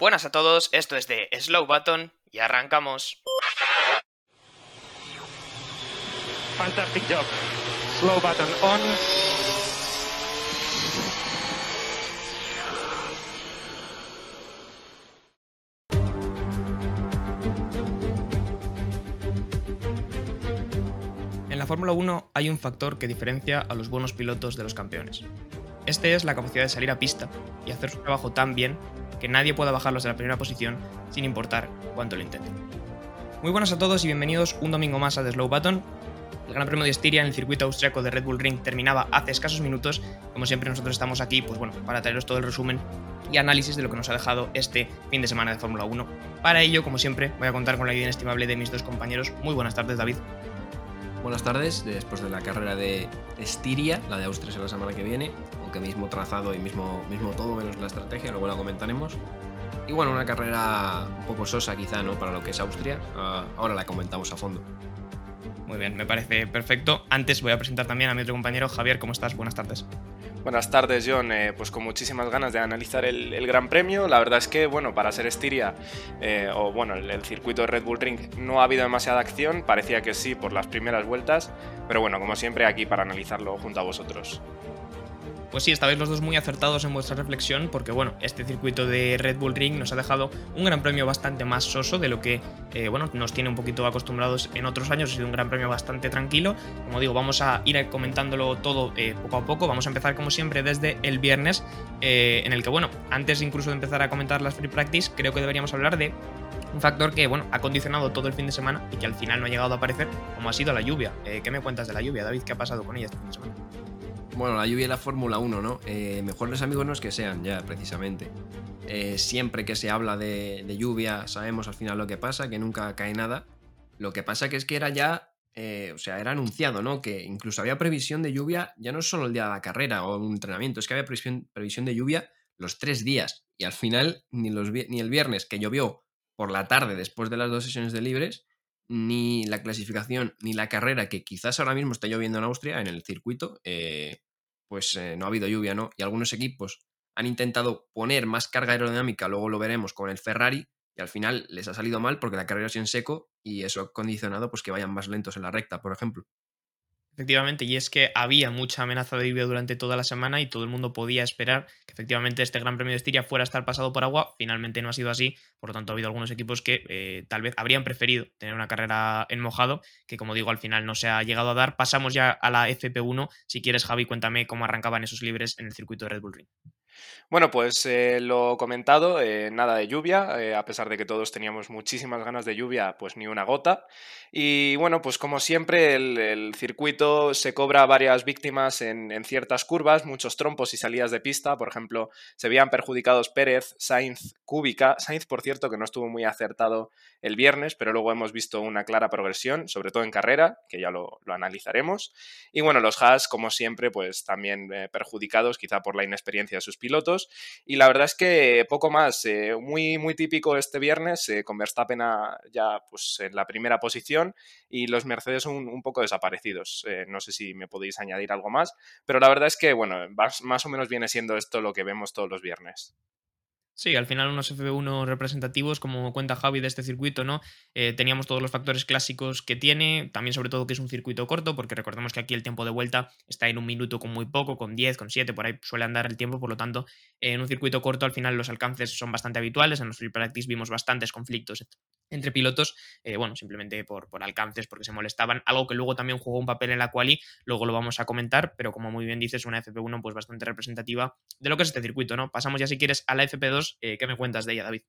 Buenas a todos, esto es de Slow Button y arrancamos. Fantastic job. Slow button on. En la Fórmula 1 hay un factor que diferencia a los buenos pilotos de los campeones. Este es la capacidad de salir a pista y hacer su trabajo tan bien que nadie pueda bajarlos de la primera posición sin importar cuánto lo intenten. Muy buenas a todos y bienvenidos un domingo más a The Slow Button. El Gran Premio de Estiria en el circuito austriaco de Red Bull Ring terminaba hace escasos minutos. Como siempre nosotros estamos aquí, pues bueno, para traeros todo el resumen y análisis de lo que nos ha dejado este fin de semana de Fórmula 1. Para ello, como siempre, voy a contar con la ayuda inestimable de mis dos compañeros. Muy buenas tardes, David. Buenas tardes, después de la carrera de Estiria, la de Austria es la semana que viene, aunque mismo trazado y mismo, mismo todo menos la estrategia, luego la comentaremos. Y bueno, una carrera un poco sosa quizá, ¿no? Para lo que es Austria, uh, ahora la comentamos a fondo. Muy bien, me parece perfecto. Antes voy a presentar también a mi otro compañero, Javier, ¿cómo estás? Buenas tardes. Buenas tardes, John. Eh, pues con muchísimas ganas de analizar el, el, Gran Premio. La verdad es que, bueno, para ser Estiria, eh, o bueno, el, el, circuito de Red Bull Ring, no ha habido demasiada acción. Parecía que sí por las primeras vueltas. Pero bueno, como siempre, aquí para analizarlo junto a vosotros. Pues sí, esta vez los dos muy acertados en vuestra reflexión, porque bueno, este circuito de Red Bull Ring nos ha dejado un gran premio bastante más soso de lo que eh, bueno, nos tiene un poquito acostumbrados en otros años. Ha sido un gran premio bastante tranquilo. Como digo, vamos a ir comentándolo todo eh, poco a poco. Vamos a empezar como siempre desde el viernes, eh, en el que bueno, antes incluso de empezar a comentar las free practice, creo que deberíamos hablar de un factor que bueno, ha condicionado todo el fin de semana y que al final no ha llegado a aparecer, como ha sido la lluvia. ¿Qué me cuentas de la lluvia, David? ¿Qué ha pasado con ella este fin de semana? Bueno, la lluvia y la Fórmula 1, ¿no? Eh, mejores amigos no es que sean, ya, precisamente. Eh, siempre que se habla de, lluvia, sabemos al final lo que pasa, que nunca cae nada. Lo que pasa que es que era ya, eh, o sea, era anunciado, ¿no? Que incluso había previsión de lluvia, ya no solo el día de la carrera o un entrenamiento, es que había previsión, previsión de lluvia los tres días. Y al final, ni, los, ni el viernes, que llovió por la tarde después de las dos sesiones de libres, ni la clasificación, ni la carrera, que quizás ahora mismo está lloviendo en Austria, en el circuito, eh, pues eh, no ha habido lluvia, ¿no? Y algunos equipos han intentado poner más carga aerodinámica, luego lo veremos con el Ferrari, y al final les ha salido mal porque la carrera es en seco y eso ha condicionado pues, que vayan más lentos en la recta, por ejemplo. Efectivamente, y es que había mucha amenaza de lluvia durante toda la semana y todo el mundo podía esperar que efectivamente este Gran Premio de Estiria fuera a estar pasado por agua. Finalmente no ha sido así, por lo tanto ha habido algunos equipos que eh, tal vez habrían preferido tener una carrera en mojado, que como digo al final no se ha llegado a dar. Pasamos ya a la FP1. Si quieres, Javi, cuéntame cómo arrancaban esos libres en el circuito de Red Bull Ring. Bueno, pues eh, lo comentado, eh, nada de lluvia, eh, a pesar de que todos teníamos muchísimas ganas de lluvia, pues ni una gota. Y bueno, pues como siempre, el, circuito se cobra varias víctimas en, ciertas curvas, muchos trompos y salidas de pista. Por ejemplo, se veían perjudicados Pérez, Sainz, Cúbica. Sainz, por cierto, que no estuvo muy acertado el viernes, pero luego hemos visto una clara progresión, sobre todo en carrera, que ya lo, lo analizaremos. Y bueno, los Haas, como siempre, pues también perjudicados, quizá por la inexperiencia de sus pilotos. Y la verdad es que poco más, eh, muy, muy típico este viernes, eh, con Verstappen ya pues, en la primera posición y los Mercedes un, un poco desaparecidos. Eh, no sé si me podéis añadir algo más, pero la verdad es que, bueno, más, más o menos viene siendo esto lo que vemos todos los viernes. Sí, al final unos F1 representativos, como cuenta Javi de este circuito, ¿no? Eh, teníamos todos los factores clásicos que tiene, también sobre todo que es un circuito corto, porque recordemos que aquí el tiempo de vuelta está en un minuto con muy poco, con 10, con 7, por ahí suele andar el tiempo, por lo tanto, en un circuito corto al final los alcances son bastante habituales, en los free practice vimos bastantes conflictos entre pilotos, eh, bueno, simplemente por, por, alcances, porque se molestaban, algo que luego también jugó un papel en la quali, luego lo vamos a comentar, pero como muy bien dices, una FP1 pues bastante representativa de lo que es este circuito, ¿no? Pasamos ya si quieres a la FP2, eh, ¿qué me cuentas de ella, David?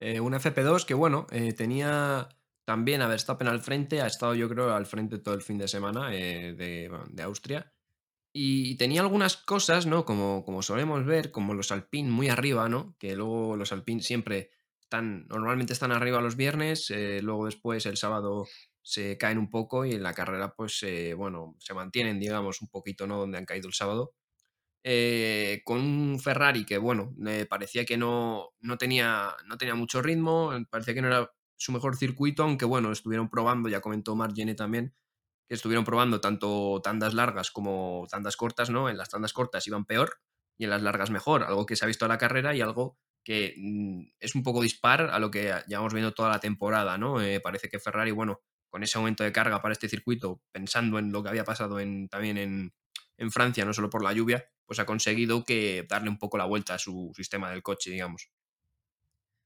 Eh, una FP2 que, bueno, eh, tenía también a Verstappen al frente, ha estado yo creo al frente todo el fin de semana de, de, Austria, y tenía algunas cosas, ¿no? Como, como solemos ver, como los Alpine muy arriba, ¿no? Que luego los Alpine siempre están, normalmente están arriba los viernes, luego después el sábado se caen un poco y en la carrera pues bueno, se mantienen digamos un poquito, ¿no? Donde han caído el sábado. Eh, con un Ferrari que bueno, me parecía que no, no, tenía, no tenía mucho ritmo, parecía que no era su mejor circuito, aunque bueno, estuvieron probando, ya comentó Margene también, que estuvieron probando tanto tandas largas como tandas cortas, ¿no? En las tandas cortas iban peor y en las largas mejor, algo que se ha visto en la carrera y algo que mm, es un poco dispar a lo que llevamos viendo toda la temporada, ¿no? Eh, parece que Ferrari, bueno, con ese aumento de carga para este circuito, pensando en lo que había pasado en, también en, en Francia, no solo por la lluvia, pues ha conseguido que darle un poco la vuelta a su sistema del coche, digamos.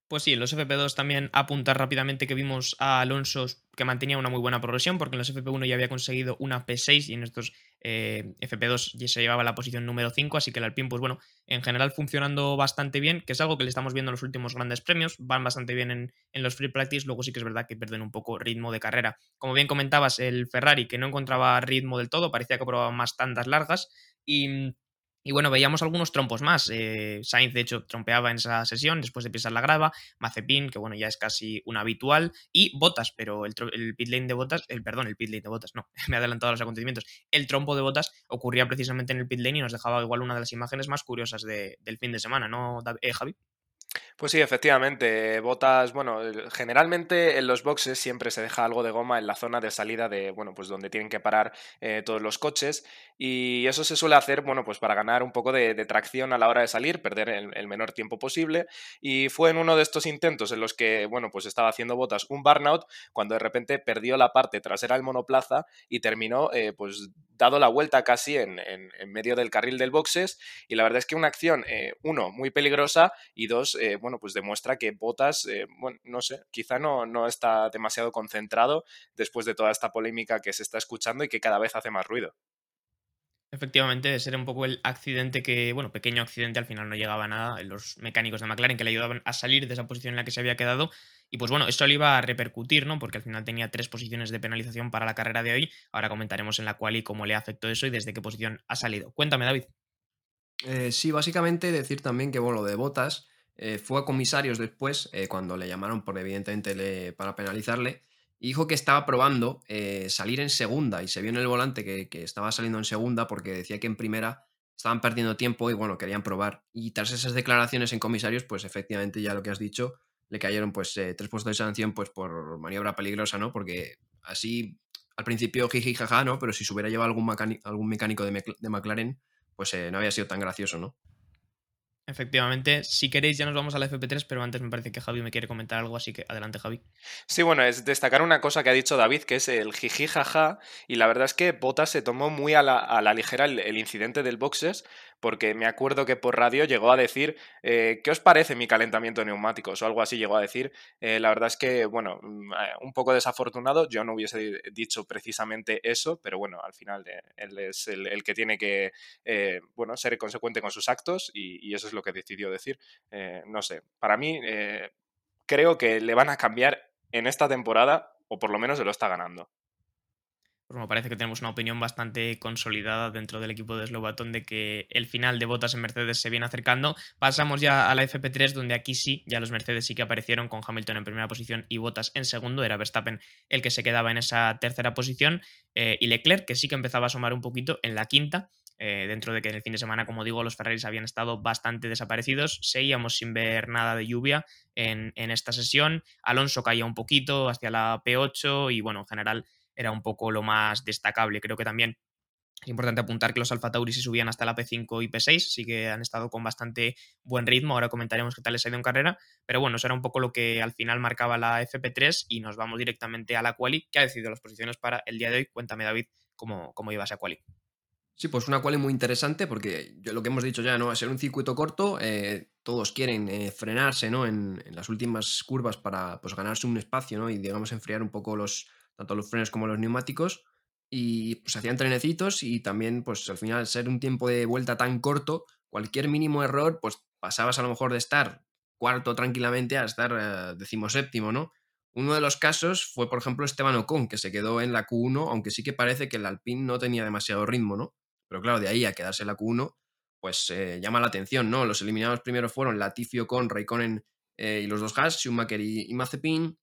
Pues sí, en los FP2 también apuntar rápidamente que vimos a Alonso que mantenía una muy buena progresión, porque en los FP1 ya había conseguido una P6 y en estos eh, FP2 ya se llevaba la posición número 5, así que el Alpine, pues bueno, en general funcionando bastante bien, que es algo que le estamos viendo en los últimos grandes premios, van bastante bien en, en los free practice, luego sí que es verdad que pierden un poco ritmo de carrera. Como bien comentabas, el Ferrari que no encontraba ritmo del todo, parecía que probaba más tandas largas y y bueno, veíamos algunos trompos más. Eh, Sainz, de hecho, trompeaba en esa sesión después de pisar la grava. Mazepin, que bueno, ya es casi un habitual. Y Botas, pero el, pit lane de Botas, el perdón, el pit lane de Botas, no, me he adelantado a los acontecimientos. El trompo de Botas ocurría precisamente en el pit lane y nos dejaba igual una de las imágenes más curiosas del fin de semana, ¿no, eh, Javi? Pues sí, efectivamente. Botas, bueno, generalmente en los boxes siempre se deja algo de goma en la zona de salida de, bueno, pues donde tienen que parar eh, todos los coches. Y eso se suele hacer, bueno, pues para ganar un poco de, tracción a la hora de salir, perder el, menor tiempo posible. Y fue en uno de estos intentos en los que, bueno, pues estaba haciendo Botas un burnout cuando de repente perdió la parte trasera del monoplaza y terminó, eh, pues, dado la vuelta casi en, en, medio del carril del boxes. Y la verdad es que una acción, eh, uno, muy peligrosa y dos, bueno, pues demuestra que Botas, eh, bueno, no sé, quizá no, no está demasiado concentrado después de toda esta polémica que se está escuchando y que cada vez hace más ruido. Efectivamente, de ser un poco el accidente que, bueno, pequeño accidente, al final no llegaba a nada, los mecánicos de McLaren que le ayudaban a salir de esa posición en la que se había quedado. Y pues bueno, esto le iba a repercutir, ¿no? Porque al final tenía tres posiciones de penalización para la carrera de hoy. Ahora comentaremos en la cual y cómo le afectó eso y desde qué posición ha salido. Cuéntame, David. Eh, sí, básicamente decir también que, bueno, lo de botas eh, fue a comisarios después, eh, cuando le llamaron por evidentemente para penalizarle, y dijo que estaba probando eh, salir en segunda y se vio en el volante que, estaba saliendo en segunda porque decía que en primera estaban perdiendo tiempo y bueno, querían probar. Y tras esas declaraciones en comisarios, pues efectivamente ya lo que has dicho, le cayeron pues tres puestos de sanción pues por maniobra peligrosa, ¿no? Porque así al principio jiji jaja, ¿no? Pero si se hubiera llevado algún, mecánico de, de McLaren, pues no había sido tan gracioso, ¿no? Efectivamente, si queréis ya nos vamos a la FP3, pero antes me parece que Javi me quiere comentar algo, así que adelante Javi. Sí, bueno, es destacar una cosa que ha dicho David, que es el jiji jaja, y la verdad es que Bottas se tomó muy a la, ligera el, incidente del boxes, porque me acuerdo que por radio llegó a decir, eh, ¿qué os parece mi calentamiento de neumáticos? O algo así llegó a decir. Eh, la verdad es que, bueno, mm, eh, un poco desafortunado, yo no hubiese dicho precisamente eso, pero bueno, al final él es el, que tiene que, bueno, ser consecuente con sus actos y, eso es lo que decidió decir. no sé, para mí creo que le van a cambiar en esta temporada, o por lo menos se lo está ganando pues me parece que tenemos una opinión bastante consolidada dentro del equipo de Slovaton de que el final de botas en Mercedes se viene acercando. Pasamos ya a la FP3, donde aquí sí, ya los Mercedes sí que aparecieron con Hamilton en primera posición y Botas en segundo. Era Verstappen el que se quedaba en esa tercera posición. Eh, y Leclerc, que sí que empezaba a asomar un poquito en la quinta. Eh, dentro de que en el fin de semana, como digo, los Ferraris habían estado bastante desaparecidos. Seguíamos sin ver nada de lluvia en, en esta sesión. Alonso caía un poquito hacia la P8 y bueno, en general era un poco lo más destacable. Creo que también es importante apuntar que los Alfa Tauri se subían hasta la P5 y P6, sí que han estado con bastante buen ritmo. Ahora comentaremos qué tal les ha ido en carrera. Pero bueno, eso era un poco lo que al final marcaba la FP3 y nos vamos directamente a la quali, que ha decidido las posiciones para el día de hoy. Cuéntame, David, cómo, cómo ibas a quali. Sí, pues una quali muy interesante porque yo, lo que hemos dicho ya, ¿no? A ser un circuito corto, eh, todos quieren eh, frenarse, ¿no? En, en, las últimas curvas para pues, ganarse un espacio, ¿no? Y digamos enfriar un poco los, tanto los frenos como los neumáticos, y pues hacían trenecitos y también pues al final ser un tiempo de vuelta tan corto, cualquier mínimo error pues pasabas a lo mejor de estar cuarto tranquilamente a estar eh, decimoséptimo, ¿no? Uno de los casos fue, por ejemplo, Esteban Ocon, que se quedó en la Q1, aunque sí que parece que el Alpine no tenía demasiado ritmo, ¿no? Pero claro, de ahí a quedarse en la Q1, pues eh, llama la atención, ¿no? Los eliminados primero fueron Latifi, Ocon, Raikkonen eh, y los dos Haas, Schumacher y, y Mazepin.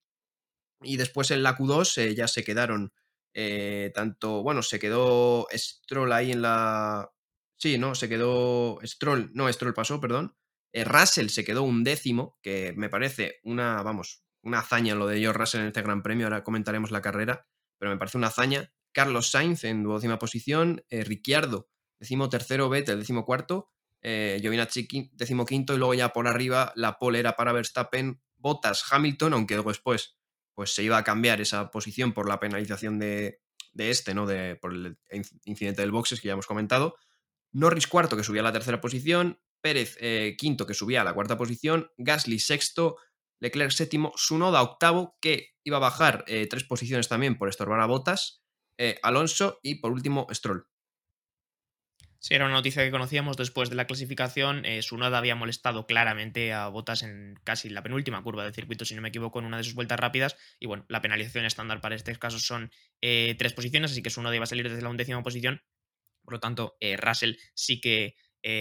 Y después en la Q2 eh, ya se quedaron eh, tanto, bueno, se quedó Stroll ahí en la... Sí, no, se quedó Stroll, no, Stroll pasó, perdón. Eh, Russell se quedó un décimo, que me parece una, vamos, una hazaña lo de George Russell en este Gran Premio, ahora comentaremos la carrera, pero me parece una hazaña. Carlos Sainz en duodécima posición, Ricciardo, décimo tercero, Vettel, décimo cuarto, eh, Giovinazzi decimoquinto y luego ya por arriba la pole era para Verstappen, Bottas, Hamilton, aunque después pues se iba a cambiar esa posición por la penalización de, este, ¿no? De, por el incidente del boxes que ya hemos comentado. Norris cuarto que subía a la tercera posición, Pérez eh, quinto que subía a la cuarta posición, Gasly sexto, Leclerc séptimo, Sunoda octavo que iba a bajar eh, tres posiciones también por estorbar a Bottas, eh, Alonso y por último Stroll. Sí, era una noticia que conocíamos después de la clasificación. Eh, Sunoda había molestado claramente a Botas en casi la penúltima curva del circuito, si no me equivoco, en una de sus vueltas rápidas. Y bueno, la penalización estándar para este caso son eh, tres posiciones, así que Sunoda iba a salir desde la undécima posición. Por lo tanto, eh, Russell sí que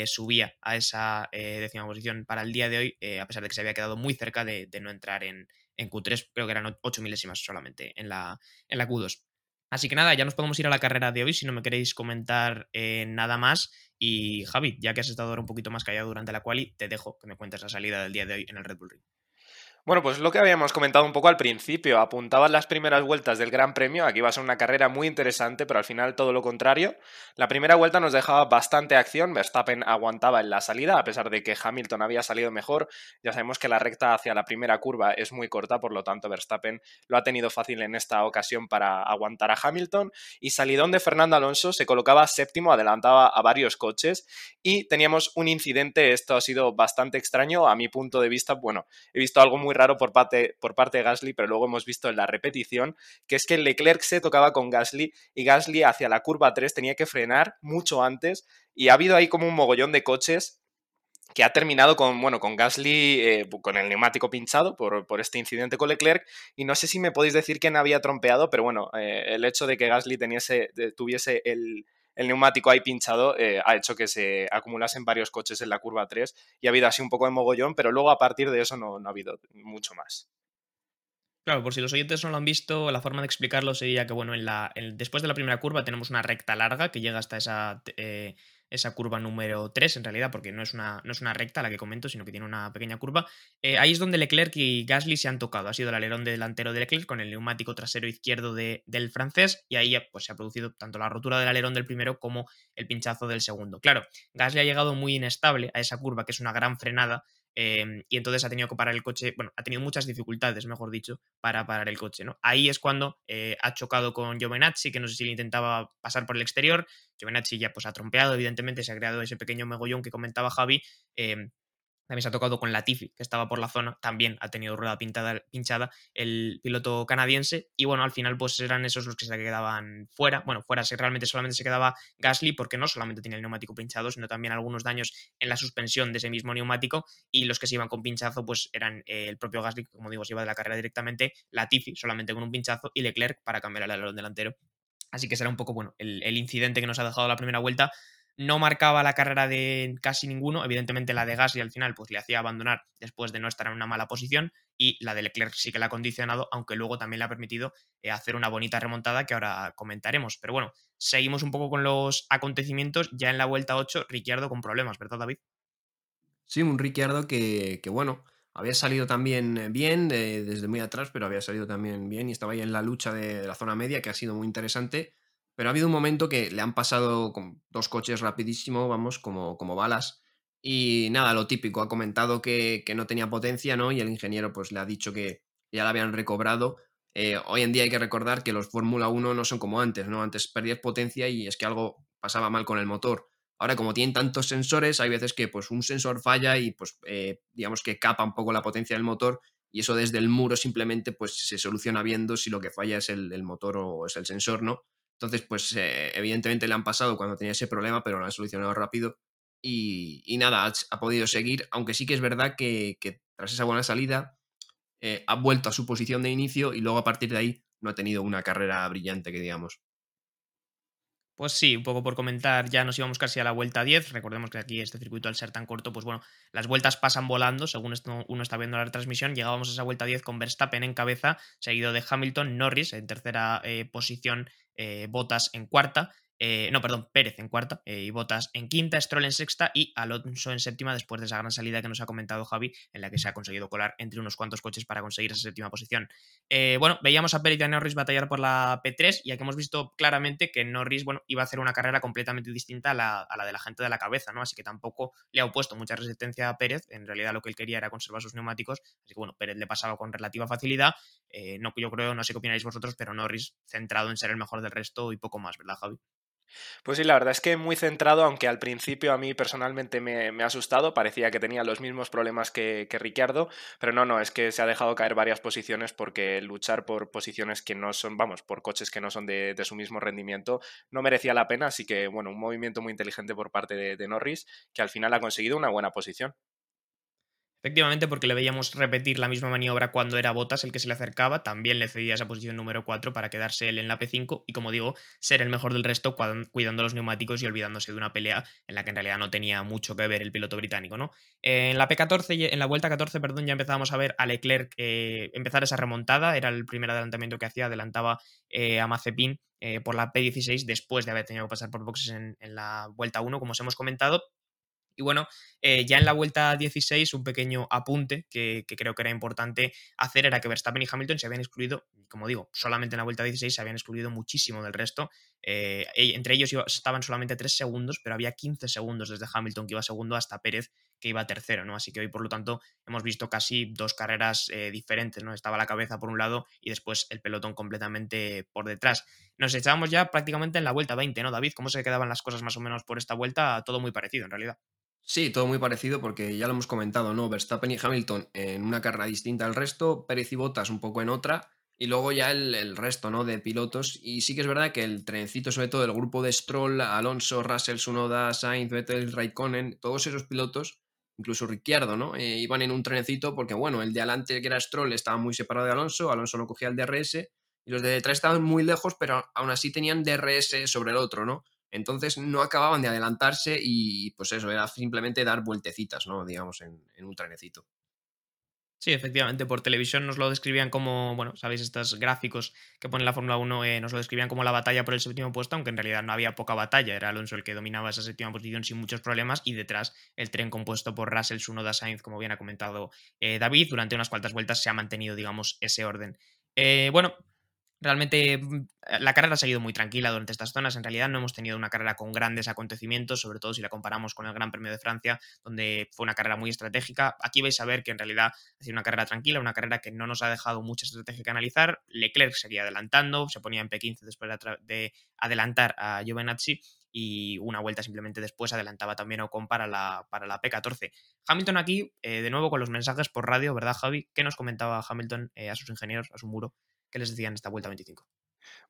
subía a esa décima posición para el día de hoy, a pesar de que se había quedado muy cerca de, no entrar en, en, Q3. Creo que eran 8 milésimas solamente en la, en la Q2. Así que nada, ya nos podemos ir a la carrera de hoy si no me queréis comentar eh, nada más. Y Javi, ya que has estado ahora un poquito más callado durante la quali, te dejo que me cuentes la salida del día de hoy en el Red Bull Ring. Bueno, pues lo que habíamos comentado un poco al principio, apuntaban las primeras vueltas del Gran Premio, aquí iba a ser una carrera muy interesante, pero al final todo lo contrario. La primera vuelta nos dejaba bastante acción, Verstappen aguantaba en la salida, a pesar de que Hamilton había salido mejor. Ya sabemos que la recta hacia la primera curva es muy corta, por lo tanto Verstappen lo ha tenido fácil en esta ocasión para aguantar a Hamilton. Y salidón de Fernando Alonso se colocaba séptimo, adelantaba a varios coches y teníamos un incidente, esto ha sido bastante extraño a mi punto de vista, bueno, he visto algo muy raro por parte, por parte de Gasly, pero luego hemos visto en la repetición que es que Leclerc se tocaba con Gasly y Gasly hacia la curva 3 tenía que frenar mucho antes y ha habido ahí como un mogollón de coches que ha terminado con, bueno, con Gasly eh, con el neumático pinchado por, por, este incidente con Leclerc. Y no sé si me podéis decir quién había trompeado, pero bueno, eh, el hecho de que Gasly tuviese el, el neumático ahí pinchado eh, ha hecho que se acumulasen varios coches en la curva 3 y ha habido así un poco de mogollón, pero luego a partir de eso no, ha habido mucho más. Claro, por si los oyentes no lo han visto, la forma de explicarlo sería que, bueno, en la, después de la primera curva tenemos una recta larga que llega hasta esa eh, esa curva número 3 en realidad, porque no es una, no es una recta la que comento, sino que tiene una pequeña curva. Eh, ahí es donde Leclerc y Gasly se han tocado. Ha sido el alerón delantero de Leclerc con el neumático trasero izquierdo del francés y ahí pues, se ha producido tanto la rotura del alerón del primero como el pinchazo del segundo. Claro, Gasly ha llegado muy inestable a esa curva, que es una gran frenada, Em, y entonces ha tenido que parar el coche, bueno, ha tenido muchas dificultades, mejor dicho, para parar el coche, ¿no? Ahí es cuando eh, ha chocado con Giovinazzi, que no sé si le intentaba pasar por el exterior, Giovinazzi ya pues ha trompeado, evidentemente se ha creado ese pequeño megollón que comentaba Javi, em, también se ha tocado con Latifi, que estaba por la zona. También ha tenido rueda pintada, pinchada el piloto canadiense. Y bueno, al final, pues eran esos los que se quedaban fuera. Bueno, fuera realmente solamente se quedaba Gasly, porque no solamente tiene el neumático pinchado, sino también algunos daños en la suspensión de ese mismo neumático. Y los que se iban con pinchazo, pues eran eh, el propio Gasly, que como digo, se iba de la carrera directamente. Latifi solamente con un pinchazo. Y Leclerc para cambiar el alerón delantero. Así que será un poco, bueno, el incidente que nos ha dejado la primera vuelta no marcaba la carrera de casi ninguno, evidentemente la de Gasly al final pues le hacía abandonar después de no estar en una mala posición y la de Leclerc sí que la ha condicionado, aunque luego también le ha permitido eh, hacer una bonita remontada que ahora comentaremos. Pero bueno, seguimos un poco con los acontecimientos, ya en la vuelta 8 Ricciardo con problemas, ¿verdad David? Sí, un Ricciardo que, bueno, había salido también bien desde muy atrás, pero había salido también bien y estaba ahí en la lucha de la zona media, que ha sido muy interesante pero ha habido un momento que le han pasado con dos coches rapidísimo, vamos, como, como balas. Y nada, lo típico, ha comentado que, no tenía potencia, ¿no? Y el ingeniero pues le ha dicho que ya la habían recobrado. Eh, hoy en día hay que recordar que los Fórmula 1 no son como antes, ¿no? Antes perdías potencia y es que algo pasaba mal con el motor. Ahora, como tienen tantos sensores, hay veces que pues, un sensor falla y pues eh, digamos que capa un poco la potencia del motor y eso desde el muro simplemente pues se soluciona viendo si lo que falla es el, el motor o es el sensor, ¿no? Entonces, pues eh, evidentemente le han pasado cuando tenía ese problema, pero lo han solucionado rápido. Y, nada, ha, podido seguir, aunque sí que es verdad que, tras esa buena salida eh, ha vuelto a su posición de inicio y luego a partir de ahí no ha tenido una carrera brillante, que digamos. Pues sí, un poco por comentar, ya nos íbamos casi a la vuelta 10. Recordemos que aquí este circuito, al ser tan corto, pues bueno, las vueltas pasan volando, según esto uno está viendo la transmisión. Llegábamos a esa vuelta 10 con Verstappen en cabeza, seguido de Hamilton, Norris en tercera eh, posición, eh, Bottas en cuarta. Eh, no, perdón, Pérez en cuarta eh, y Botas en quinta, Stroll en sexta y Alonso en séptima después de esa gran salida que nos ha comentado Javi, en la que se ha conseguido colar entre unos cuantos coches para conseguir esa séptima posición. Eh, bueno, veíamos a Pérez y a Norris batallar por la P3 y aquí hemos visto claramente que Norris, bueno, iba a hacer una carrera completamente distinta a la, de la gente de la cabeza, ¿no? Así que tampoco le ha opuesto mucha resistencia a Pérez, en realidad lo que él quería era conservar sus neumáticos, así que bueno, Pérez le pasaba con relativa facilidad, no, yo creo, no sé qué opináis vosotros, pero Norris centrado en ser el mejor del resto y poco más, ¿verdad, Javi? Pues sí, la verdad es que muy centrado, aunque al principio a mí personalmente me, ha asustado, parecía que tenía los mismos problemas que, que, Ricciardo, pero no, no, es que se ha dejado caer varias posiciones porque luchar por posiciones que no son, vamos, por coches que no son de, su mismo rendimiento, no merecía la pena, así que bueno, un movimiento muy inteligente por parte de Norris, que al final ha conseguido una buena posición. Efectivamente, porque le veíamos repetir la misma maniobra cuando era Botas el que se le acercaba, también le cedía esa posición número 4 para quedarse él en la P5 y, como digo, ser el mejor del resto cuidando los neumáticos y olvidándose de una pelea en la que en realidad no tenía mucho que ver el piloto británico. ¿no? En la P14, en la vuelta 14, perdón, ya empezábamos a ver a Leclerc eh, empezar esa remontada, era el primer adelantamiento que hacía, adelantaba eh, a Mazepin eh, por la P16 después de haber tenido que pasar por boxes en, en la vuelta 1, como os hemos comentado, y bueno, eh, ya en la vuelta 16, un pequeño apunte que, creo que era importante hacer era que Verstappen y Hamilton se habían excluido, como digo, solamente en la vuelta 16 se habían excluido muchísimo del resto. Eh, entre ellos estaban solamente 3 segundos, pero había 15 segundos desde Hamilton que iba segundo hasta Pérez que iba tercero, ¿no? Así que hoy, por lo tanto, hemos visto casi dos carreras eh, diferentes, ¿no? Estaba la cabeza por un lado y después el pelotón completamente por detrás. Nos echábamos ya prácticamente en la vuelta 20, ¿no, David? ¿Cómo se quedaban las cosas más o menos por esta vuelta? Todo muy parecido, en realidad. Sí, todo muy parecido porque ya lo hemos comentado, ¿no? Verstappen y Hamilton en una carrera distinta al resto, Pérez y Bottas un poco en otra, y luego ya el, resto, ¿no? De pilotos. Y sí que es verdad que el trencito, sobre todo el grupo de Stroll, Alonso, Russell, Sunoda, Sainz, Vettel, Raikkonen, todos esos pilotos, incluso Ricciardo, ¿no? Eh, iban en un trenecito porque, bueno, el de adelante, que era Stroll, estaba muy separado de Alonso, Alonso no cogía el DRS, y los de detrás estaban muy lejos, pero aún así tenían DRS sobre el otro, ¿no? Entonces no acababan de adelantarse y pues eso, era simplemente dar vueltecitas, ¿no? Digamos, en, un trenecito. Sí, efectivamente, por televisión nos lo describían como, bueno, sabéis, estos gráficos que pone la Fórmula 1 eh, nos lo describían como la batalla por el séptimo puesto, aunque en realidad no había poca batalla, era Alonso el que dominaba esa séptima posición sin muchos problemas y detrás el tren compuesto por Russell, Sunoda, Sainz, como bien ha comentado eh, David, durante unas cuantas vueltas se ha mantenido, digamos, ese orden. Eh, bueno, Realmente mm, la carrera ha seguido muy tranquila durante estas zonas. En realidad no hemos tenido una carrera con grandes acontecimientos, sobre todo si la comparamos con el Gran Premio de Francia, donde fue una carrera muy estratégica. Aquí vais a ver que en realidad ha sido una carrera tranquila, una carrera que no nos ha dejado mucha estrategia que analizar. Leclerc seguía adelantando, se ponía en P15 después de, adelantar a Giovinazzi y una vuelta simplemente después adelantaba también Ocon para la, para la P14. Hamilton aquí, eh, de nuevo con los mensajes por radio, ¿verdad Javi? ¿Qué nos comentaba Hamilton eh, a sus ingenieros, a su muro? ¿Qué les decían esta vuelta 25?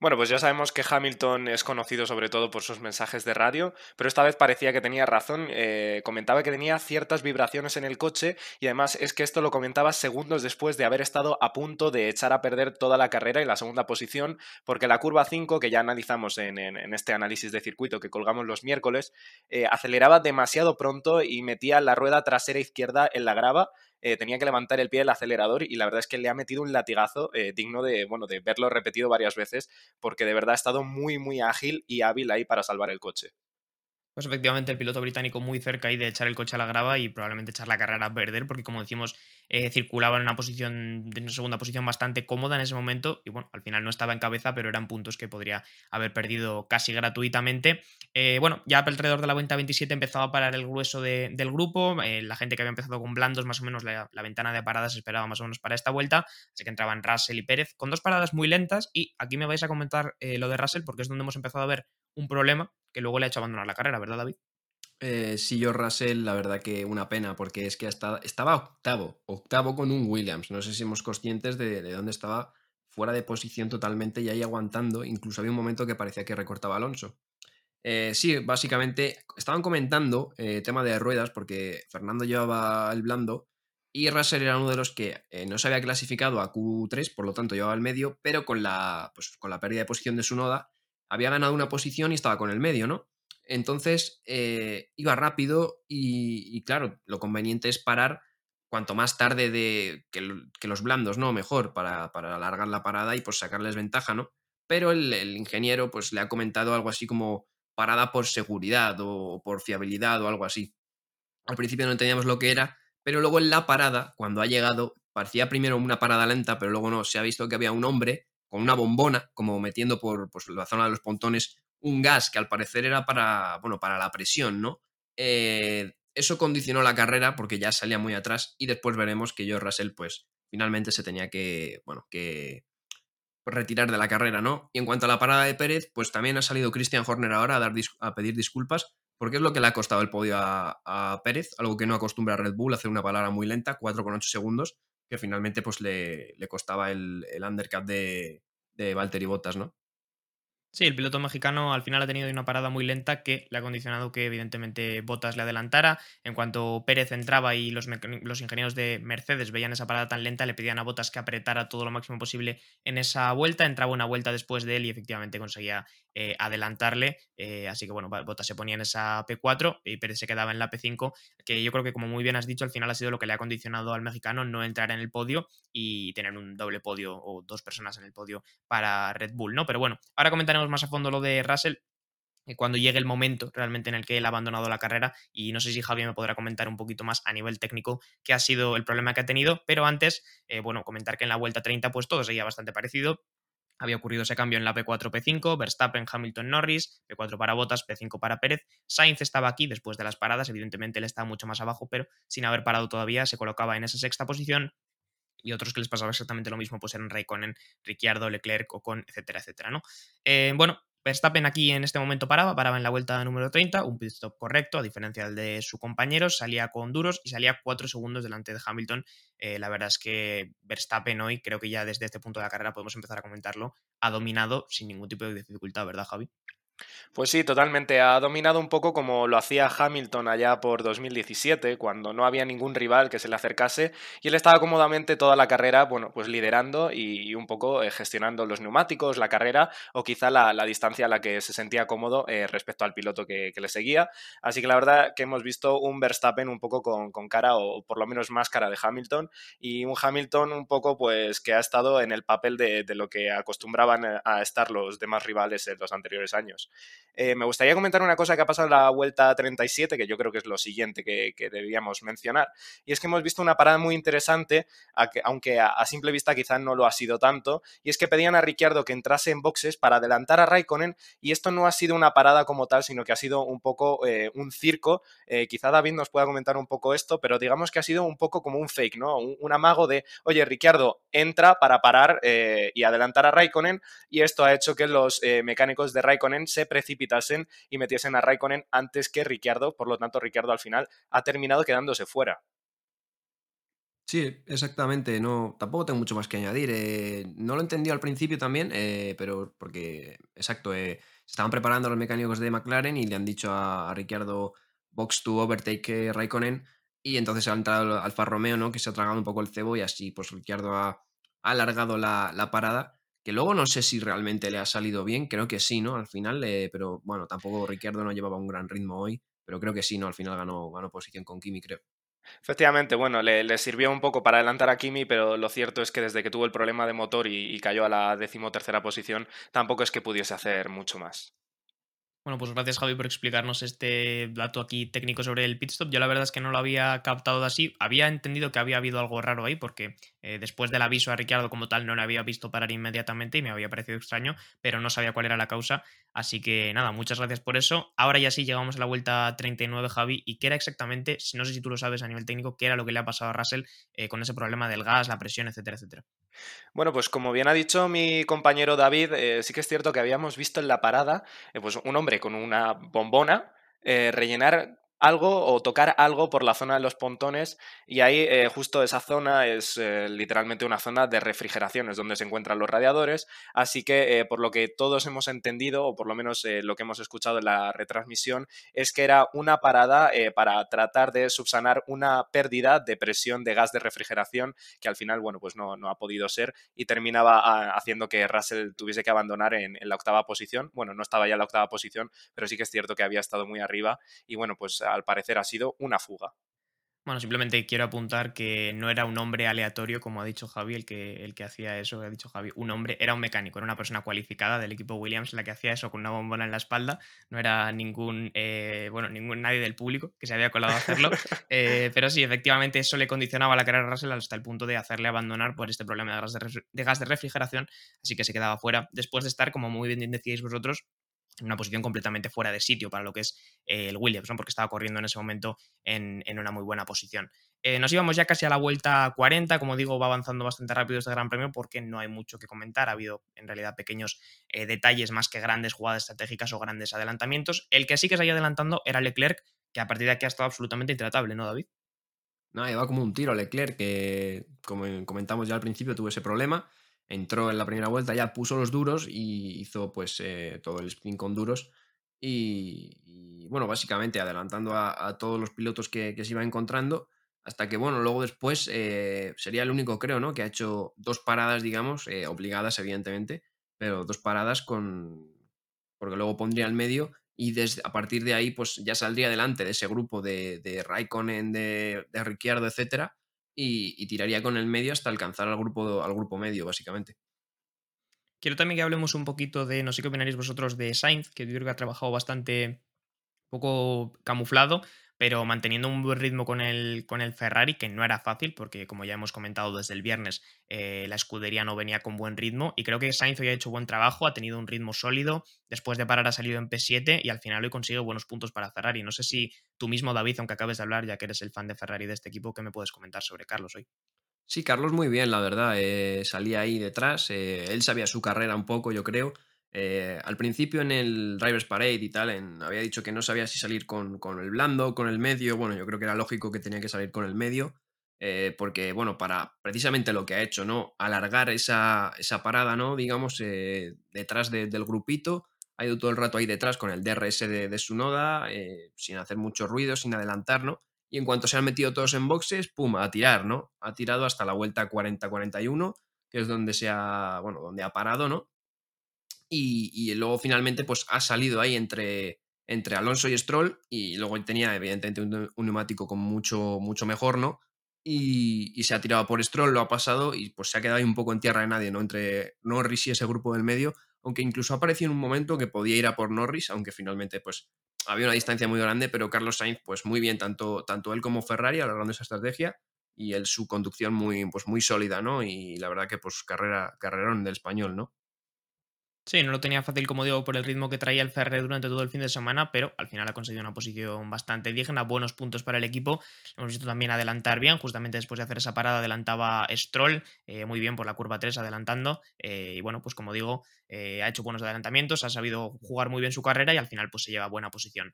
Bueno, pues ya sabemos que Hamilton es conocido sobre todo por sus mensajes de radio, pero esta vez parecía que tenía razón. Eh, comentaba que tenía ciertas vibraciones en el coche y además es que esto lo comentaba segundos después de haber estado a punto de echar a perder toda la carrera y la segunda posición, porque la curva 5, que ya analizamos en, este análisis de circuito que colgamos los miércoles, eh, aceleraba demasiado pronto y metía la rueda trasera izquierda en la grava eh, tenía que levantar el pie del acelerador y la verdad es que le ha metido un latigazo eh, digno de, bueno, de verlo repetido varias veces porque de verdad ha estado muy, muy ágil y hábil ahí para salvar el coche. Pues efectivamente el piloto británico muy cerca ahí de echar el coche a la grava y probablemente echar la carrera a perder, porque como decimos, eh, circulaba en una posición, en una segunda posición bastante cómoda en ese momento, y bueno, al final no estaba en cabeza, pero eran puntos que podría haber perdido casi gratuitamente. Eh, bueno, ya alrededor de la vuelta 27 empezaba a parar el grueso del grupo, eh, la gente que había empezado con blandos, más o menos la, ventana de paradas esperaba más o menos para esta vuelta, así que entraban Russell y Pérez con dos paradas muy lentas, y aquí me vais a comentar lo de Russell, porque es donde hemos empezado a ver un problema que luego le ha hecho abandonar la carrera, ¿verdad, David? Eh, sí, yo Russell, la verdad que una pena, porque es que hasta, estaba octavo, octavo con un Williams. No sé si somos conscientes de, dónde estaba fuera de posición totalmente y ahí aguantando. Incluso había un momento que parecía que recortaba Alonso. Eh, sí, básicamente estaban comentando eh, tema de ruedas, porque Fernando llevaba el blando y Russell era uno de los que no se había clasificado a Q3, por lo tanto llevaba el medio, pero con la, pues, con la pérdida de posición de su noda había ganado una posición y estaba con el medio, ¿no? Entonces eh, iba rápido y, claro, lo conveniente es parar cuanto más tarde de que, los blandos, ¿no? Mejor para, alargar la parada y pues sacarles ventaja, ¿no? Pero el, ingeniero pues le ha comentado algo así como parada por seguridad o por fiabilidad o algo así. Al principio no entendíamos lo que era, pero luego en la parada, cuando ha llegado, parecía primero una parada lenta, pero luego no, se ha visto que había un hombre con una bombona, como metiendo por pues, la zona de los pontones un gas que al parecer era para, bueno, para la presión, ¿no? Eh, eso condicionó la carrera porque ya salía muy atrás y después veremos que George Russell, pues, finalmente se tenía que, bueno, que retirar de la carrera, ¿no? Y en cuanto a la parada de Pérez, pues también ha salido Christian Horner ahora a, dar a pedir disculpas porque es lo que le ha costado el podio a, Pérez, algo que no acostumbra a Red Bull, hacer una palabra muy lenta, 4,8 segundos, que finalmente pues le, le costaba el, el undercut de, de Valtteri Bottas, ¿no? Sí, el piloto mexicano al final ha tenido una parada muy lenta que le ha condicionado que evidentemente Bottas le adelantara. En cuanto Pérez entraba y los, ingenieros de Mercedes veían esa parada tan lenta, le pedían a Bottas que apretara todo lo máximo posible en esa vuelta. Entraba una vuelta después de él y efectivamente conseguía eh, adelantarle. Eh, así que bueno, Bottas se ponía en esa P4 y Pérez se quedaba en la P5, que yo creo que como muy bien has dicho, al final ha sido lo que le ha condicionado al mexicano no entrar en el podio y tener un doble podio o dos personas en el podio para Red Bull, ¿no? Pero bueno, ahora comentaremos más a fondo lo de Russell eh, cuando llegue el momento realmente en el que él ha abandonado la carrera y no sé si Javier me podrá comentar un poquito más a nivel técnico qué ha sido el problema que ha tenido, pero antes, eh, bueno, comentar que en la vuelta 30 pues todo seguía bastante parecido, había ocurrido ese cambio en la P4, P5, Verstappen, Hamilton, Norris, P4 para Bottas, P5 para Pérez. Sainz estaba aquí después de las paradas, evidentemente él estaba mucho más abajo, pero sin haber parado todavía se colocaba en esa sexta posición y otros que les pasaba exactamente lo mismo, pues eran Raikkonen, Ricciardo, Leclerc, Ocon, etcétera, etcétera, ¿no? Eh, bueno, Verstappen aquí en este momento paraba, paraba en la vuelta número 30, un pit stop correcto, a diferencia del de su compañero, salía con duros y salía 4 segundos delante de Hamilton. Eh, la verdad es que Verstappen hoy, creo que ya desde este punto de la carrera podemos empezar a comentarlo, ha dominado sin ningún tipo de dificultad, ¿verdad, Javi? Pues sí, totalmente. Ha dominado un poco como lo hacía Hamilton allá por 2017, cuando no había ningún rival que se le acercase y él estaba cómodamente toda la carrera, bueno, pues liderando y, un poco eh, gestionando los neumáticos, la carrera o quizá la, distancia a la que se sentía cómodo eh, respecto al piloto que, le seguía. Así que la verdad que hemos visto un Verstappen un poco con, cara o por lo menos más cara de Hamilton y un Hamilton un poco pues que ha estado en el papel de lo que acostumbraban a estar los demás rivales en los anteriores años. Eh, me gustaría comentar una cosa que ha pasado en la vuelta 37, que yo creo que es lo siguiente que, debíamos mencionar, y es que hemos visto una parada muy interesante, aunque a, simple vista quizás no lo ha sido tanto, y es que pedían a Ricciardo que entrase en boxes para adelantar a Raikkonen, y esto no ha sido una parada como tal, sino que ha sido un poco eh, un circo. Eh, quizá David nos pueda comentar un poco esto, pero digamos que ha sido un poco como un fake, ¿no? Un, amago de, oye, Ricciardo, entra para parar y adelantar a Raikkonen, y esto ha hecho que los mecánicos de Raikkonen se precipitasen y metiesen a Raikkonen antes que Ricciardo, por lo tanto Ricciardo al final ha terminado quedándose fuera. Sí, exactamente. No, tampoco tengo mucho más que añadir. Eh, no lo entendí al principio también, eh, pero porque, exacto, eh, estaban preparando los mecánicos de McLaren y le han dicho a, Ricciardo box to overtake Raikkonen y entonces ha entrado Alfa Romeo, ¿no? Que se ha tragado un poco el cebo y así, pues Ricciardo ha, alargado la, la, parada que luego no sé si realmente le ha salido bien, creo que sí, ¿no? Al final, eh, pero bueno, tampoco Ricciardo no llevaba un gran ritmo hoy, pero creo que sí, ¿no? Al final ganó, ganó posición con Kimi, creo. Efectivamente, bueno, le, sirvió un poco para adelantar a Kimi, pero lo cierto es que desde que tuvo el problema de motor y, y cayó a la decimotercera posición, tampoco es que pudiese hacer mucho más. Bueno, pues gracias Javi por explicarnos este dato aquí técnico sobre el pit stop. Yo la verdad es que no lo había captado así. Había entendido que había habido algo raro ahí porque eh, después del aviso a Ricciardo como tal no le había visto parar inmediatamente y me había parecido extraño, pero no sabía cuál era la causa. Así que nada, muchas gracias por eso. Ahora ya sí llegamos a la vuelta 39 Javi y qué era exactamente, no sé si tú lo sabes a nivel técnico, qué era lo que le ha pasado a Russell eh, con ese problema del gas, la presión, etcétera, etcétera. Bueno, pues como bien ha dicho mi compañero David, eh, sí que es cierto que habíamos visto en la parada pues un hombre con una bombona eh, rellenar algo o tocar algo por la zona de los pontones y ahí eh, justo esa zona es eh, literalmente una zona de refrigeración, es donde se encuentran los radiadores, así que eh, por lo que todos hemos entendido o por lo menos lo que hemos escuchado en la retransmisión es que era una parada para tratar de subsanar una pérdida de presión de gas de refrigeración que al final, bueno, pues no, no ha podido ser y terminaba ah, haciendo que Russell tuviese que abandonar en, en la octava posición, bueno, no estaba ya en la octava posición, pero sí que es cierto que había estado muy arriba y bueno, pues al parecer ha sido una fuga. Bueno, simplemente quiero apuntar que no era un hombre aleatorio, como ha dicho Javi, el que, el que hacía eso, ha dicho Javi, un hombre, era un mecánico, era una persona cualificada del equipo Williams la que hacía eso con una bombona en la espalda, no era ningún, eh, bueno, ningún nadie del público que se había colado a hacerlo, eh, pero sí, efectivamente eso le condicionaba la carrera a Russell hasta el punto de hacerle abandonar por este problema de gas de, de gas de refrigeración, así que se quedaba fuera, después de estar, como muy bien decíais vosotros, en una posición completamente fuera de sitio para lo que es eh, el Williams, porque estaba corriendo en ese momento en, una muy buena posición. Eh, nos íbamos ya casi a la vuelta 40, como digo, va avanzando bastante rápido este Gran Premio porque no hay mucho que comentar, ha habido en realidad pequeños eh, detalles más que grandes jugadas estratégicas o grandes adelantamientos. El que sí que se ido adelantando era Leclerc, que a partir de aquí ha estado absolutamente intratable, ¿no, David? No, iba como un tiro Leclerc, que como comentamos ya al principio tuvo ese problema entró en la primera vuelta, ya puso los duros y hizo pues eh, todo el sprint con duros. Y, bueno, básicamente adelantando a, todos los pilotos que, se iba encontrando, hasta que bueno, luego después eh, sería el único, creo, ¿no? Que ha hecho dos paradas, digamos, eh, obligadas, evidentemente, pero dos paradas con. porque luego pondría el medio y desde, a partir de ahí, pues ya saldría delante de ese grupo de, de Raikkonen, de, de Ricciardo, etcétera, y, tiraría con el medio hasta alcanzar al grupo, al grupo medio, básicamente. Quiero también que hablemos un poquito de, no sé qué opinaréis vosotros, de Sainz, que yo ha trabajado bastante poco camuflado, pero manteniendo un buen ritmo con el, con el Ferrari, que no era fácil, porque como ya hemos comentado desde el viernes, eh, la escudería no venía con buen ritmo, y creo que Sainz hoy ha hecho buen trabajo, ha tenido un ritmo sólido, después de parar ha salido en P7 y al final hoy consigue buenos puntos para Ferrari. No sé si tú mismo, David, aunque acabes de hablar, ya que eres el fan de Ferrari de este equipo, ¿qué me puedes comentar sobre Carlos hoy? Sí, Carlos muy bien, la verdad. Eh, salía ahí detrás. Eh, él sabía su carrera un poco, yo creo. Eh, al principio en el Drivers Parade y tal, había dicho que no sabía si salir con, el blando, con el medio. Bueno, yo creo que era lógico que tenía que salir con el medio, eh, porque, bueno, para precisamente lo que ha hecho, ¿no? Alargar esa, parada, ¿no? Digamos, eh, detrás del grupito. Ha ido todo el rato ahí detrás con el DRS de, su noda, sin hacer mucho ruido, sin adelantar, ¿no? Y en cuanto se han metido todos en boxes, pum, a tirar, ¿no? Ha tirado hasta la vuelta 40-41, que es donde se ha, bueno, donde ha parado, ¿no? Y, luego finalmente pues ha salido ahí entre, entre Alonso y Stroll y luego tenía evidentemente un, neumático con mucho, mucho mejor, ¿no? Y, se ha tirado por Stroll, lo ha pasado y pues se ha quedado ahí un poco en tierra de nadie, ¿no? Entre Norris y ese grupo del medio, aunque incluso ha aparecido en un momento que podía ir a por Norris, aunque finalmente pues había una distancia muy grande, pero Carlos Sainz pues muy bien, tanto, tanto él como Ferrari alargando esa estrategia y él su conducción muy, pues, muy sólida, ¿no? Y la verdad que pues carrera, carrerón del español, ¿no? Sí, no lo tenía fácil, como digo, por el ritmo que traía el Ferrer durante todo el fin de semana, pero al final ha conseguido una posición bastante digna, buenos puntos para el equipo. Hemos visto también adelantar bien, justamente después de hacer esa parada adelantaba Stroll, eh, muy bien por la curva 3 adelantando. Eh, y bueno, pues como digo, eh, ha hecho buenos adelantamientos, ha sabido jugar muy bien su carrera y al final pues se lleva buena posición.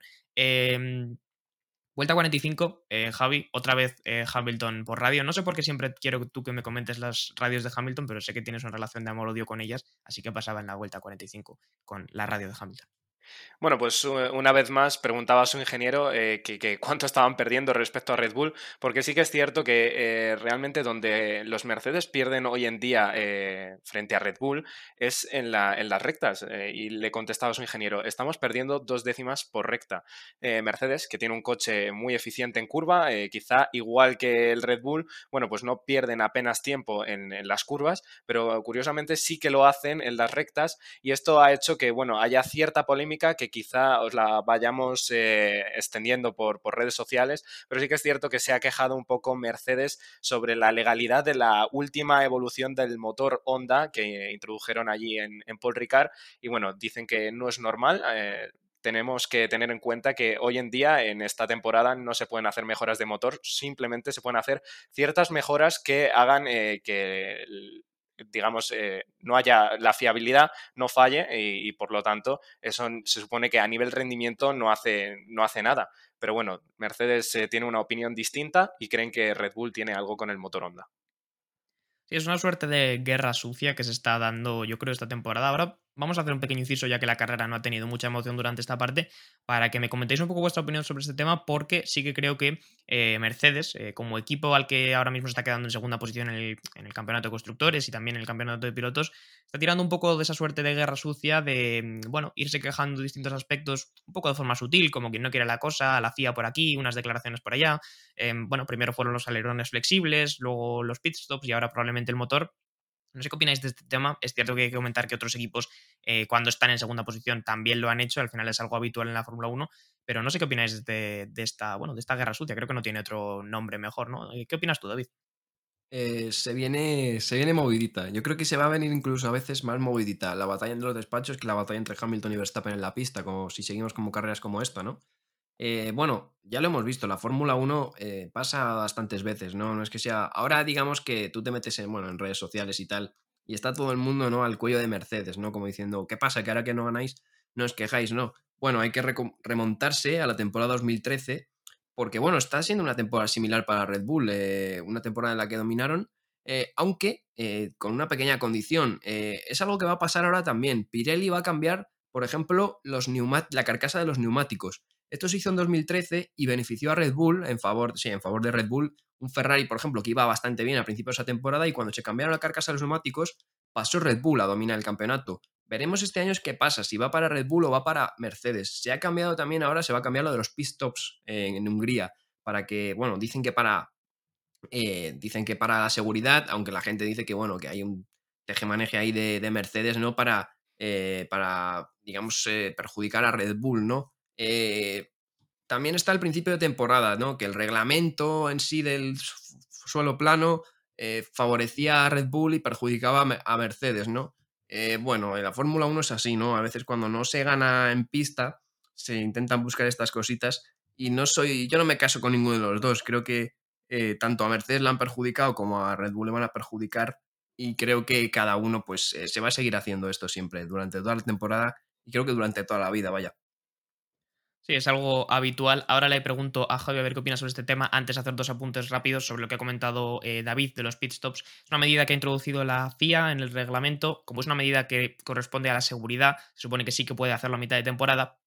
Vuelta 45, eh, Javi, otra vez eh, Hamilton por radio. No sé por qué siempre quiero tú que me comentes las radios de Hamilton, pero sé que tienes una relación de amor-odio con ellas, así que pasaba en la vuelta 45 con la radio de Hamilton. Bueno, pues una vez más preguntaba a su ingeniero eh, que, cuánto estaban perdiendo respecto a Red Bull, porque sí que es cierto que eh, realmente donde los Mercedes pierden hoy en día eh, frente a Red Bull es en las rectas. y le contestaba a su ingeniero, estamos perdiendo dos décimas por recta. Mercedes, que tiene un coche muy eficiente en curva, quizá igual que el Red Bull, bueno, pues no pierden apenas tiempo en, en las curvas, pero curiosamente sí que lo hacen en las rectas y esto ha hecho que, bueno, haya cierta polémica que quizá os la vayamos eh, extendiendo por, redes sociales, pero sí que es cierto que se ha quejado un poco Mercedes sobre la legalidad de la última evolución del motor Honda que introdujeron allí en, Paul Ricard y bueno, dicen que no es normal. Eh, tenemos que tener en cuenta que hoy en día, en esta temporada, no se pueden hacer mejoras de motor, simplemente se pueden hacer ciertas mejoras que hagan eh, que digamos, eh, no haya la fiabilidad, no falle y, por lo tanto eso se supone que a nivel rendimiento no hace, no hace nada. Pero bueno, Mercedes eh, tiene una opinión distinta y creen que Red Bull tiene algo con el motor Honda. Sí, es una suerte de guerra sucia que se está dando, yo creo, esta temporada. Ahora vamos a hacer un pequeño inciso ya que la carrera no ha tenido mucha emoción durante esta parte, para que me comentéis un poco vuestra opinión sobre este tema, porque sí que creo que eh, Mercedes, eh, como equipo al que ahora mismo está quedando en segunda posición en el, campeonato de constructores y también en el campeonato de pilotos, está tirando un poco de esa suerte de guerra sucia de, mm, bueno, irse quejando de distintos aspectos un poco de forma sutil, como quien no quiere la cosa, la FIA por aquí, unas declaraciones por allá. Eh, bueno, primero fueron los alerones flexibles, luego los pit stops y ahora probablemente el motor. No sé qué opináis de este tema. Es cierto que hay que comentar que otros equipos, eh, cuando están en segunda posición, también lo han hecho. Al final es algo habitual en la Fórmula 1. Pero no sé qué opináis de, esta, bueno, de esta guerra sucia. Creo que no tiene otro nombre mejor, ¿no? Eh, ¿Qué opinas tú, David? Eh, se, viene, se viene movidita. Yo creo que se va a venir incluso a veces más movidita la batalla entre los despachos que la batalla entre Hamilton y Verstappen en la pista, como si seguimos como carreras como esta, ¿no? Eh, bueno, ya lo hemos visto, la Fórmula 1 eh, pasa bastantes veces, ¿no? No es que sea. Ahora, digamos que tú te metes en, bueno, en redes sociales y tal, y está todo el mundo, ¿no? Al cuello de Mercedes, ¿no? Como diciendo, ¿qué pasa? Que ahora que no ganáis, no os quejáis, ¿no? Bueno, hay que remontarse a la temporada 2013, porque, bueno, está siendo una temporada similar para Red Bull, eh, una temporada en la que dominaron, aunque con una pequeña condición. es algo que va a pasar ahora también. Pirelli va a cambiar, por ejemplo, los la carcasa de los neumáticos. Esto se hizo en 2013 y benefició a Red Bull en favor, sí, en favor de Red Bull. Un Ferrari, por ejemplo, que iba bastante bien al principio de esa temporada y cuando se cambiaron la carcasa de los neumáticos, pasó Red Bull a dominar el campeonato. Veremos este año qué pasa, si va para Red Bull o va para Mercedes. Se ha cambiado también ahora, se va a cambiar lo de los pit stops en, Hungría, para que, bueno, dicen que para, eh, dicen que para la seguridad, aunque la gente dice que, bueno, que hay un tejemaneje ahí de, Mercedes, ¿no? Para, eh, para digamos, eh, perjudicar a Red Bull, ¿no? Eh, también está el principio de temporada, ¿no? Que el reglamento en sí del suelo plano eh, favorecía a Red Bull y perjudicaba a Mercedes, ¿no? Eh, bueno, en la Fórmula 1 es así, ¿no? A veces cuando no se gana en pista, se intentan buscar estas cositas y no soy, yo no me caso con ninguno de los dos. Creo que tanto a Mercedes la han perjudicado como a Red Bull le van a perjudicar y creo que cada uno pues se va a seguir haciendo esto siempre durante toda la temporada y creo que durante toda la vida, vaya. Sí, es algo habitual. Ahora le pregunto a Javi a ver qué opina sobre este tema. Antes de hacer dos apuntes rápidos sobre lo que ha comentado eh, David de los pit stops. Es una medida que ha introducido la FIA en el reglamento. Como es una medida que corresponde a la seguridad, se supone que sí que puede hacerlo a mitad de temporada.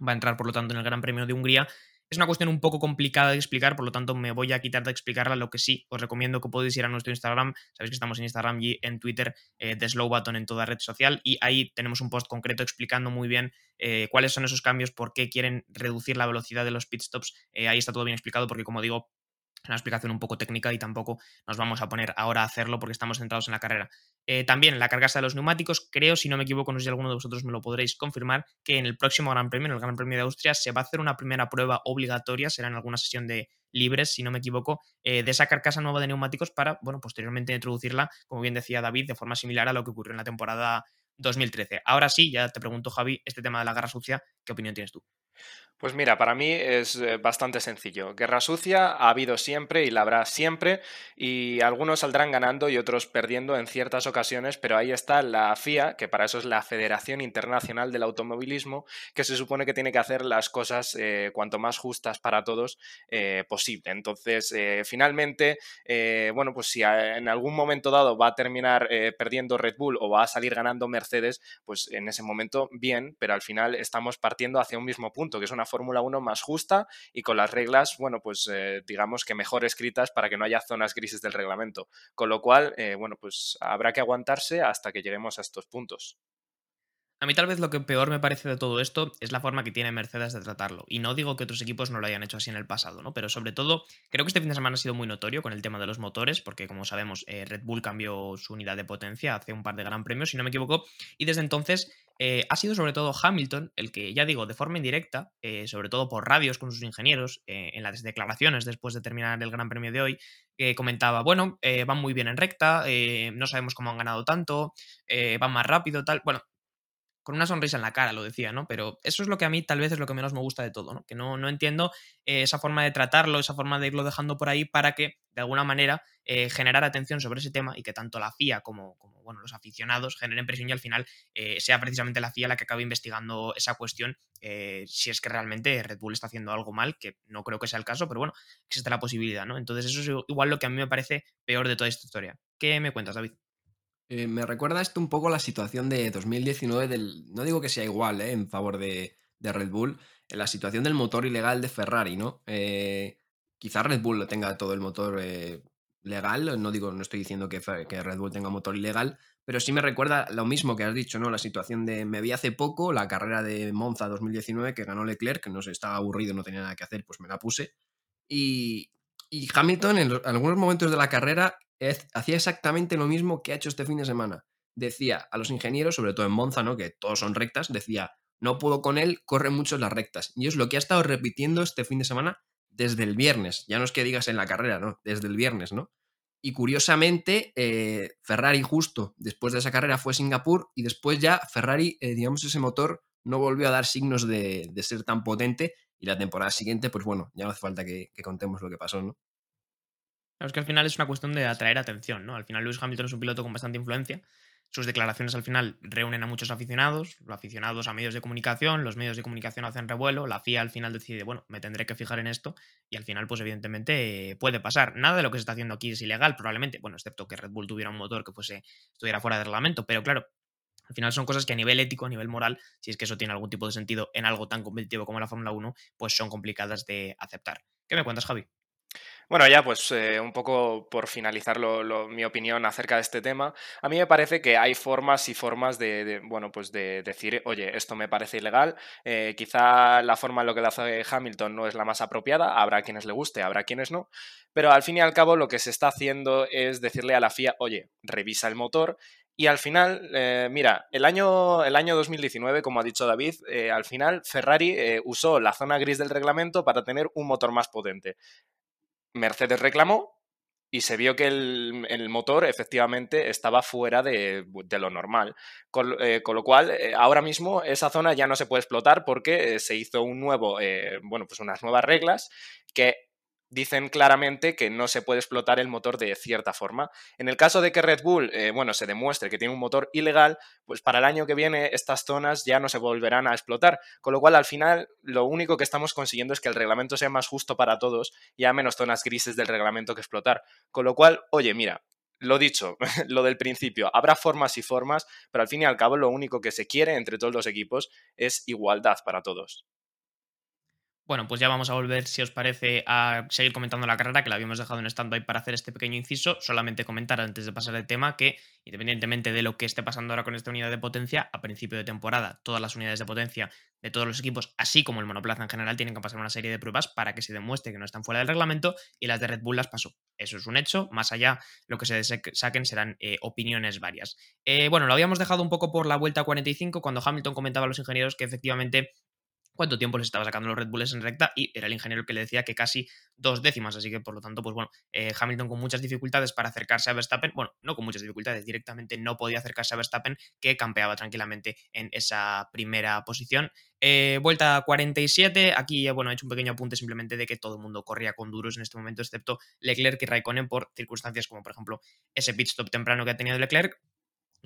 Va a entrar, por lo tanto, en el Gran Premio de Hungría. Es una cuestión un poco complicada de explicar, por lo tanto me voy a quitar de explicarla. Lo que sí, os recomiendo que podéis ir a nuestro Instagram. Sabéis que estamos en Instagram y en Twitter eh, de Slow Button en toda red social. Y ahí tenemos un post concreto explicando muy bien eh, cuáles son esos cambios, por qué quieren reducir la velocidad de los pit stops. Eh, ahí está todo bien explicado porque, como digo, una explicación un poco técnica y tampoco nos vamos a poner ahora a hacerlo porque estamos centrados en la carrera. Eh, también la cargasa de los neumáticos, creo, si no me equivoco, no sé si alguno de vosotros me lo podréis confirmar, que en el próximo Gran Premio, en el Gran Premio de Austria, se va a hacer una primera prueba obligatoria, será en alguna sesión de libres, si no me equivoco, eh, de esa carcasa nueva de neumáticos para, bueno, posteriormente introducirla, como bien decía David, de forma similar a lo que ocurrió en la temporada 2013. Ahora sí, ya te pregunto, Javi, este tema de la guerra sucia, ¿qué opinión tienes tú? Pues mira, para mí es eh, bastante sencillo. Guerra sucia ha habido siempre y la habrá siempre y algunos saldrán ganando y otros perdiendo en ciertas ocasiones, pero ahí está la FIA, que para eso es la Federación Internacional del Automovilismo, que se supone que tiene que hacer las cosas eh, cuanto más justas para todos eh, posible. Entonces, finalmente, bueno, pues si en algún momento dado va a terminar perdiendo Red Bull o va a salir ganando Mercedes, pues en ese momento bien, pero al final estamos partiendo hacia un mismo punto, que es una Fórmula 1 más justa y con las reglas, bueno, pues eh, digamos que mejor escritas para que no haya zonas grises del reglamento. Con lo cual, eh, bueno, pues habrá que aguantarse hasta que lleguemos a estos puntos. A mí tal vez lo que peor me parece de todo esto es la forma que tiene Mercedes de tratarlo. Y no digo que otros equipos no lo hayan hecho así en el pasado, ¿no? Pero sobre todo, creo que este fin de semana ha sido muy notorio con el tema de los motores, porque como sabemos, eh, Red Bull cambió su unidad de potencia hace un par de gran premios, si no me equivoco, y desde entonces eh, ha sido sobre todo Hamilton el que, ya digo, de forma indirecta, eh, sobre todo por radios con sus ingenieros, en las declaraciones después de terminar el Gran Premio de hoy, comentaba, bueno, van muy bien en recta, no sabemos cómo han ganado tanto, van más rápido, tal. Bueno, con una sonrisa en la cara, lo decía, ¿no? Pero eso es lo que a mí tal vez es lo que menos me gusta de todo, ¿no? Que no, no entiendo eh, esa forma de tratarlo, esa forma de irlo dejando por ahí para que, de alguna manera, eh, generar atención sobre ese tema y que tanto la FIA como, como bueno, los aficionados generen presión y al final eh, sea precisamente la FIA la que acabe investigando esa cuestión, si es que realmente Red Bull está haciendo algo mal, que no creo que sea el caso, pero bueno, existe la posibilidad, ¿no? Entonces eso es igual lo que a mí me parece peor de toda esta historia. ¿Qué me cuentas, David? Eh, me recuerda esto un poco a la situación de 2019 del... No digo que sea igual, ¿eh? En favor de, de Red Bull, en la situación del motor ilegal de Ferrari, ¿no? Eh, quizá Red Bull tenga todo el motor eh, legal, no digo, no estoy diciendo que, Red Bull tenga motor ilegal, pero sí me recuerda lo mismo que has dicho, ¿no? La situación de, me vi hace poco, la carrera de Monza 2019 que ganó Leclerc, que no sé, estaba aburrido, no tenía nada que hacer, pues me la puse. Y, y Hamilton en, algunos momentos de la carrera hacía exactamente lo mismo que ha hecho este fin de semana. Decía a los ingenieros, sobre todo en Monza, ¿no? que todos son rectas, decía, no puedo con él, corre mucho las rectas. Y es lo que ha estado repitiendo este fin de semana desde el viernes. Ya no es que digas en la carrera, ¿no? Desde el viernes, ¿no? Y curiosamente, eh, Ferrari justo después de esa carrera fue Singapur y después ya Ferrari, eh, digamos, ese motor no volvió a dar signos de, de ser tan potente y la temporada siguiente, pues bueno, ya no hace falta que, que contemos lo que pasó, ¿no? Claro, es que al final es una cuestión de atraer atención, ¿no? Al final Lewis Hamilton es un piloto con bastante influencia. Sus declaraciones al final reúnen a muchos aficionados, aficionados a medios de comunicación, los medios de comunicación hacen revuelo, la FIA al final decide, bueno, me tendré que fijar en esto y al final, pues evidentemente eh, puede pasar. Nada de lo que se está haciendo aquí es ilegal, probablemente, bueno, excepto que Red Bull tuviera un motor que fuese, estuviera fuera de reglamento, pero claro, al final son cosas que a nivel ético, a nivel moral, si es que eso tiene algún tipo de sentido en algo tan competitivo como la Fórmula 1, pues son complicadas de aceptar. ¿Qué me cuentas, Javi? Bueno, ya pues eh, un poco por finalizar lo- mi opinión acerca de este tema, a mí me parece que hay formas y formas de, bueno, pues de decir, oye, esto me parece ilegal, eh, quizá la forma en lo que lo hace Hamilton no es la más apropiada, habrá quienes le guste, habrá quienes no, pero al fin y al cabo lo que se está haciendo es decirle a la FIA, oye, revisa el motor. Y al final, eh, mira, el año, el año 2019, como ha dicho David, al final Ferrari usó la zona gris del reglamento para tener un motor más potente. Mercedes reclamó y se vio que el, motor efectivamente estaba fuera de, lo normal. Con, eh, lo cual, eh, ahora mismo esa zona ya no se puede explotar porque eh, se hizo un nuevo, bueno, pues unas nuevas reglas que dicen claramente que no se puede explotar el motor de cierta forma. En el caso de que Red Bull, eh, bueno, se demuestre que tiene un motor ilegal, pues para el año que viene estas zonas ya no se volverán a explotar. Con lo cual, al final, lo único que estamos consiguiendo es que el reglamento sea más justo para todos y haya menos zonas grises del reglamento que explotar. Con lo cual, oye, mira, lo dicho, lo del principio, habrá formas y formas, pero al fin y al cabo lo único que se quiere entre todos los equipos es igualdad para todos. Bueno, pues ya vamos a volver, si os parece, a seguir comentando la carrera, que la habíamos dejado en stand-by para hacer este pequeño inciso. Solamente comentar antes de pasar el tema que, independientemente de lo que esté pasando ahora con esta unidad de potencia, a principio de temporada, todas las unidades de potencia de todos los equipos, así como el monoplaza en general, tienen que pasar una serie de pruebas para que se demuestre que no están fuera del reglamento y las de Red Bull las pasó. Eso es un hecho. Más allá, lo que se saquen serán eh, opiniones varias. Eh, bueno, lo habíamos dejado un poco por la vuelta 45 cuando Hamilton comentaba a los ingenieros que efectivamente cuánto tiempo les estaba sacando los Red Bulls en recta y era el ingeniero que le decía que casi dos décimas, así que por lo tanto, pues bueno, eh, Hamilton con muchas dificultades para acercarse a Verstappen, bueno, no con muchas dificultades, directamente no podía acercarse a Verstappen que campeaba tranquilamente en esa primera posición. Eh, vuelta 47, aquí bueno, he hecho un pequeño apunte simplemente de que todo el mundo corría con duros en este momento, excepto Leclerc y Raikkonen por circunstancias como por ejemplo ese pit stop temprano que ha tenido Leclerc,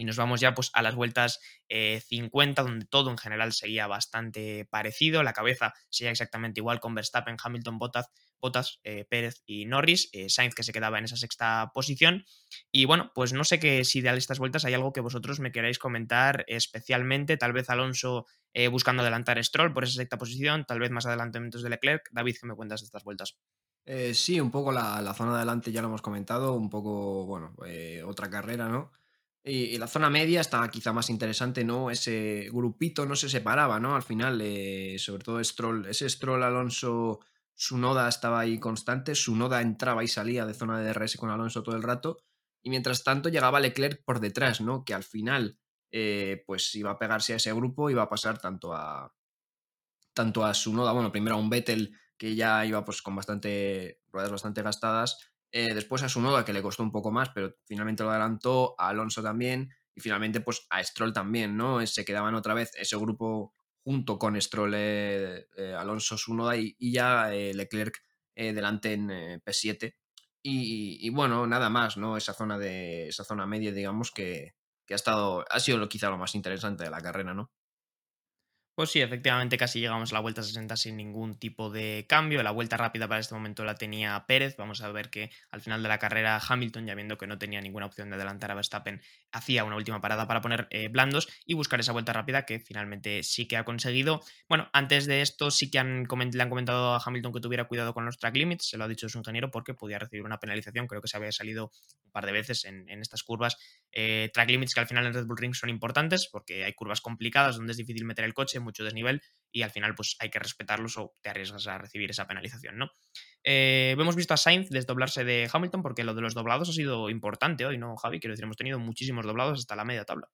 y nos vamos ya pues, a las vueltas eh, 50, donde todo en general seguía bastante parecido. La cabeza seguía exactamente igual con Verstappen, Hamilton, Bottas, Bottas eh, Pérez y Norris. Eh, Sainz que se quedaba en esa sexta posición. Y bueno, pues no sé que si de estas vueltas hay algo que vosotros me queráis comentar especialmente. Tal vez Alonso eh, buscando adelantar Stroll por esa sexta posición. Tal vez más adelantamientos de Leclerc. David, ¿qué me cuentas de estas vueltas? Sí, un poco la, la, zona de adelante ya lo hemos comentado. Un poco, bueno, otra carrera, ¿no? Y, la zona media estaba quizá más interesante, ¿no? Ese grupito no se separaba, ¿no? Al final, eh, sobre todo Stroll, ese Stroll Alonso, Sunoda estaba ahí constante, Sunoda entraba y salía de zona de DRS con Alonso todo el rato, y mientras tanto llegaba Leclerc por detrás, ¿no? Que al final, eh, pues iba a pegarse a ese grupo, iba a pasar tanto a tanto a Sunoda, bueno, primero a un Vettel que ya iba pues con bastante ruedas bastante gastadas, eh, después a Sunoda, que le costó un poco más, pero finalmente lo adelantó, a Alonso también, y finalmente pues a Stroll también, ¿no? Se quedaban otra vez ese grupo junto con Stroll, eh, eh, Alonso, Sunoda y, y ya Leclerc delante en P7. Y, bueno, nada más, ¿no? Esa zona de. esa zona media, digamos, que, que ha estado. ha sido quizá lo más interesante de la carrera, ¿no? Pues sí, efectivamente casi llegamos a la vuelta 60 sin ningún tipo de cambio. La vuelta rápida para este momento la tenía Pérez. Vamos a ver que al final de la carrera Hamilton, ya viendo que no tenía ninguna opción de adelantar a Verstappen, hacía una última parada para poner eh, blandos y buscar esa vuelta rápida que finalmente sí que ha conseguido. Bueno, antes de esto sí que han le han comentado a Hamilton que tuviera cuidado con los track limits, se lo ha dicho su ingeniero porque podía recibir una penalización. Creo que se había salido un par de veces en, estas curvas. Eh, track limits que al final en Red Bull Ring son importantes porque hay curvas complicadas donde es difícil meter el coche mucho desnivel y al final pues hay que respetarlos o te arriesgas a recibir esa penalización, ¿no? Eh, hemos visto a Sainz desdoblarse de Hamilton porque lo de los doblados ha sido importante hoy, ¿no, Javi? Quiero decir, hemos tenido muchísimos doblados hasta la media tabla.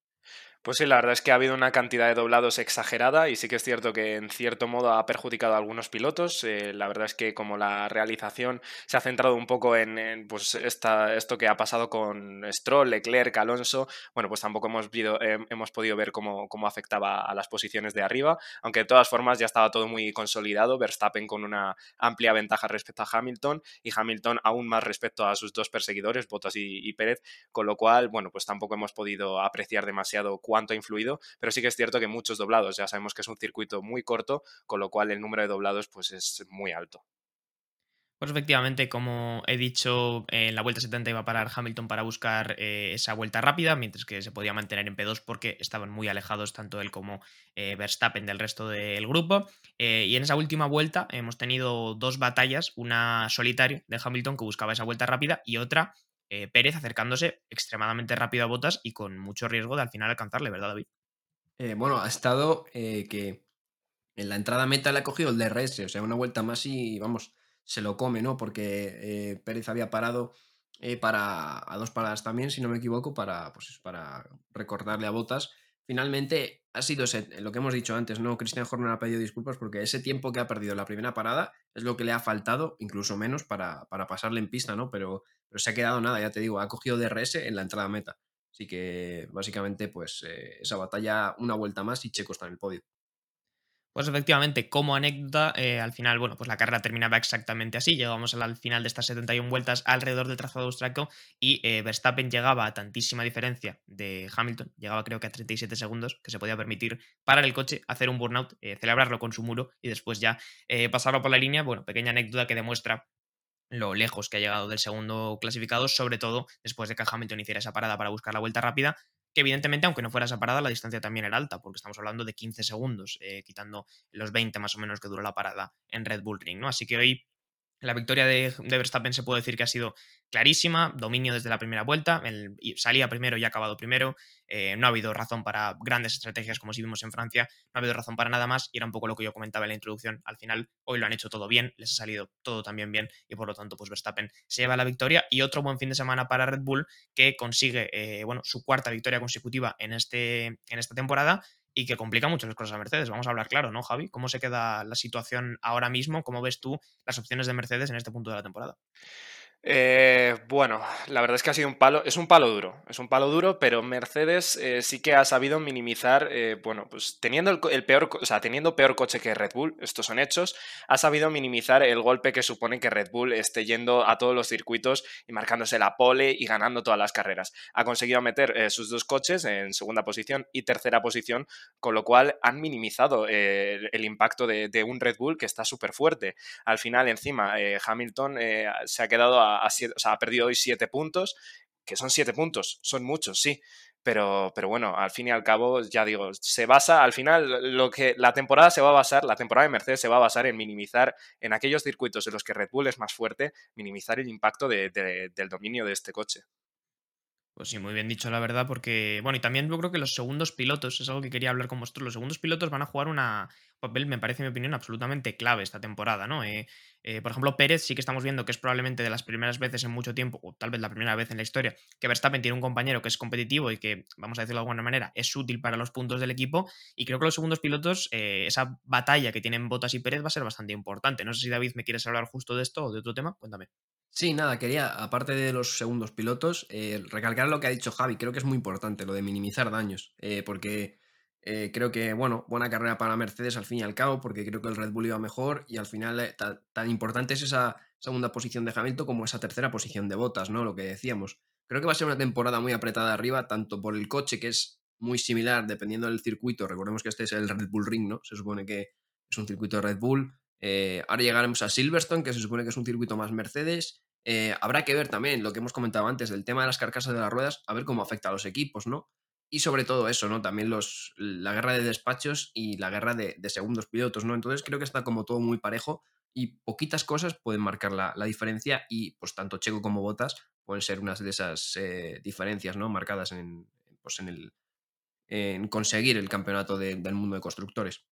Pues sí, la verdad es que ha habido una cantidad de doblados exagerada y sí que es cierto que en cierto modo ha perjudicado a algunos pilotos. Eh, la verdad es que como la realización se ha centrado un poco en, pues esta, esto que ha pasado con Stroll, Leclerc, Alonso, bueno, pues tampoco hemos, eh, hemos podido ver cómo, cómo, afectaba a las posiciones de arriba, aunque de todas formas ya estaba todo muy consolidado, Verstappen con una amplia ventaja respecto a Hamilton y Hamilton aún más respecto a sus dos perseguidores, Bottas y, y Pérez, con lo cual, bueno, pues tampoco hemos podido apreciar demasiado cuánto ha influido, pero sí que es cierto que muchos doblados, ya sabemos que es un circuito muy corto, con lo cual el número de doblados pues es muy alto. Pues efectivamente, como he dicho, en la vuelta 70 iba a parar Hamilton para buscar eh, esa vuelta rápida, mientras que se podía mantener en P2 porque estaban muy alejados tanto él como eh, Verstappen del resto del grupo. Eh, y en esa última vuelta hemos tenido dos batallas, una solitaria de Hamilton que buscaba esa vuelta rápida y otra eh, Pérez acercándose extremadamente rápido a Botas y con mucho riesgo de al final alcanzarle, ¿verdad, David? Eh, bueno, ha estado eh, que en la entrada meta le ha cogido el DRS, o sea, una vuelta más y vamos, se lo come, ¿no? Porque Pérez había parado para a dos paradas también, si no me equivoco, para, pues, para recordarle a Botas finalmente ha sido lo que hemos dicho antes, ¿no? Christian Horner ha pedido disculpas porque ese tiempo que ha perdido la primera parada es lo que le ha faltado, incluso menos, para, para pasarle en pista, ¿no? Pero, pero, se ha quedado nada, ya te digo, ha cogido DRS en la entrada meta. Así que básicamente, pues eh, esa batalla, una vuelta más y Checo está en el podio. Pues efectivamente, como anécdota, eh, al final, bueno, pues la carrera terminaba exactamente así. Llegamos al final de estas 71 vueltas alrededor del trazado austriaco y eh, Verstappen llegaba a tantísima diferencia de Hamilton, llegaba creo que a 37 segundos, que se podía permitir parar el coche, hacer un burnout, eh, celebrarlo con su muro y después ya pasarlo por la línea. Bueno, pequeña anécdota que demuestra lo lejos que ha llegado del segundo clasificado, sobre todo después de que Hamilton hiciera esa parada para buscar la vuelta rápida, que evidentemente, aunque no fuera esa parada, la distancia también era alta, porque estamos hablando de 15 segundos, eh, quitando los 20 más o menos que duró la parada en Red Bull Ring, ¿no? Así que hoy la victoria de, Verstappen se puede decir que ha sido clarísima, dominio desde la primera vuelta, salía primero y ha acabado primero, eh, no ha habido razón para grandes estrategias como si vimos en Francia, no ha habido razón para nada más y era un poco lo que yo comentaba en la introducción, al final hoy lo han hecho todo bien, les ha salido todo también bien y por lo tanto pues Verstappen se lleva la victoria y otro buen fin de semana para Red Bull que consigue eh, bueno, su cuarta victoria consecutiva en, este, en esta temporada y que complica mucho las cosas a Mercedes. Vamos a hablar claro, ¿no, Javi? ¿Cómo se queda la situación ahora mismo? ¿Cómo ves tú las opciones de Mercedes en este punto de la temporada? Eh, bueno, la verdad es que ha sido un palo, es un palo duro, es un palo duro, pero Mercedes eh, sí que ha sabido minimizar, eh, bueno, pues teniendo el, peor, o sea, teniendo peor coche que Red Bull, estos son hechos, ha sabido minimizar el golpe que supone que Red Bull esté yendo a todos los circuitos y marcándose la pole y ganando todas las carreras. Ha conseguido meter sus dos coches en segunda posición y tercera posición, con lo cual han minimizado el impacto de, de, un Red Bull que está súper fuerte. Al final, encima, Hamilton se ha quedado a ha perdido hoy siete puntos, que son siete puntos, son muchos, sí. Pero, pero bueno, al fin y al cabo, ya digo, se basa, al final, lo que la temporada se va a basar, la temporada de Mercedes se va a basar en minimizar en aquellos circuitos en los que Red Bull es más fuerte, minimizar el impacto del dominio de este coche. Pues sí, muy bien dicho, la verdad, porque, bueno, y también yo creo que los segundos pilotos, es algo que quería hablar con vosotros, los segundos pilotos van a jugar una, un papel, me parece, en mi opinión, absolutamente clave esta temporada, ¿no? Eh, eh, por ejemplo, Pérez sí que estamos viendo que es probablemente de las primeras veces en mucho tiempo, o tal vez la primera vez en la historia, que Verstappen tiene un compañero que es competitivo y que, vamos a decirlo de alguna manera, es útil para los puntos del equipo, y creo que los segundos pilotos, eh, esa batalla que tienen Botas y Pérez va a ser bastante importante. No sé si David me quieres hablar justo de esto o de otro tema, cuéntame. Sí, nada, quería, aparte de los segundos pilotos, eh, recalcar lo que ha dicho Javi. Creo que es muy importante lo de minimizar daños, eh, porque eh, creo que, bueno, buena carrera para Mercedes al fin y al cabo, porque creo que el Red Bull iba mejor y al final tan importante es esa segunda posición de Hamilton como esa tercera posición de Botas, ¿no? Lo que decíamos. Creo que va a ser una temporada muy apretada arriba, tanto por el coche, que es muy similar dependiendo del circuito. Recordemos que este es el Red Bull Ring, ¿no? Se supone que es un circuito de Red Bull. Ahora llegaremos a Silverstone, que se supone que es un circuito más Mercedes. Eh, habrá que ver también lo que hemos comentado antes del tema de las carcasas de las ruedas, a ver cómo afecta a los equipos, ¿no? Y sobre todo eso, ¿no? También los, la guerra de despachos y la guerra de, segundos pilotos, ¿no? Entonces creo que está como todo muy parejo y poquitas cosas pueden marcar la, diferencia y pues tanto Checo como Botas pueden ser unas de esas eh, diferencias, ¿no? Marcadas en, pues, en, el, en conseguir el campeonato del mundo de constructores.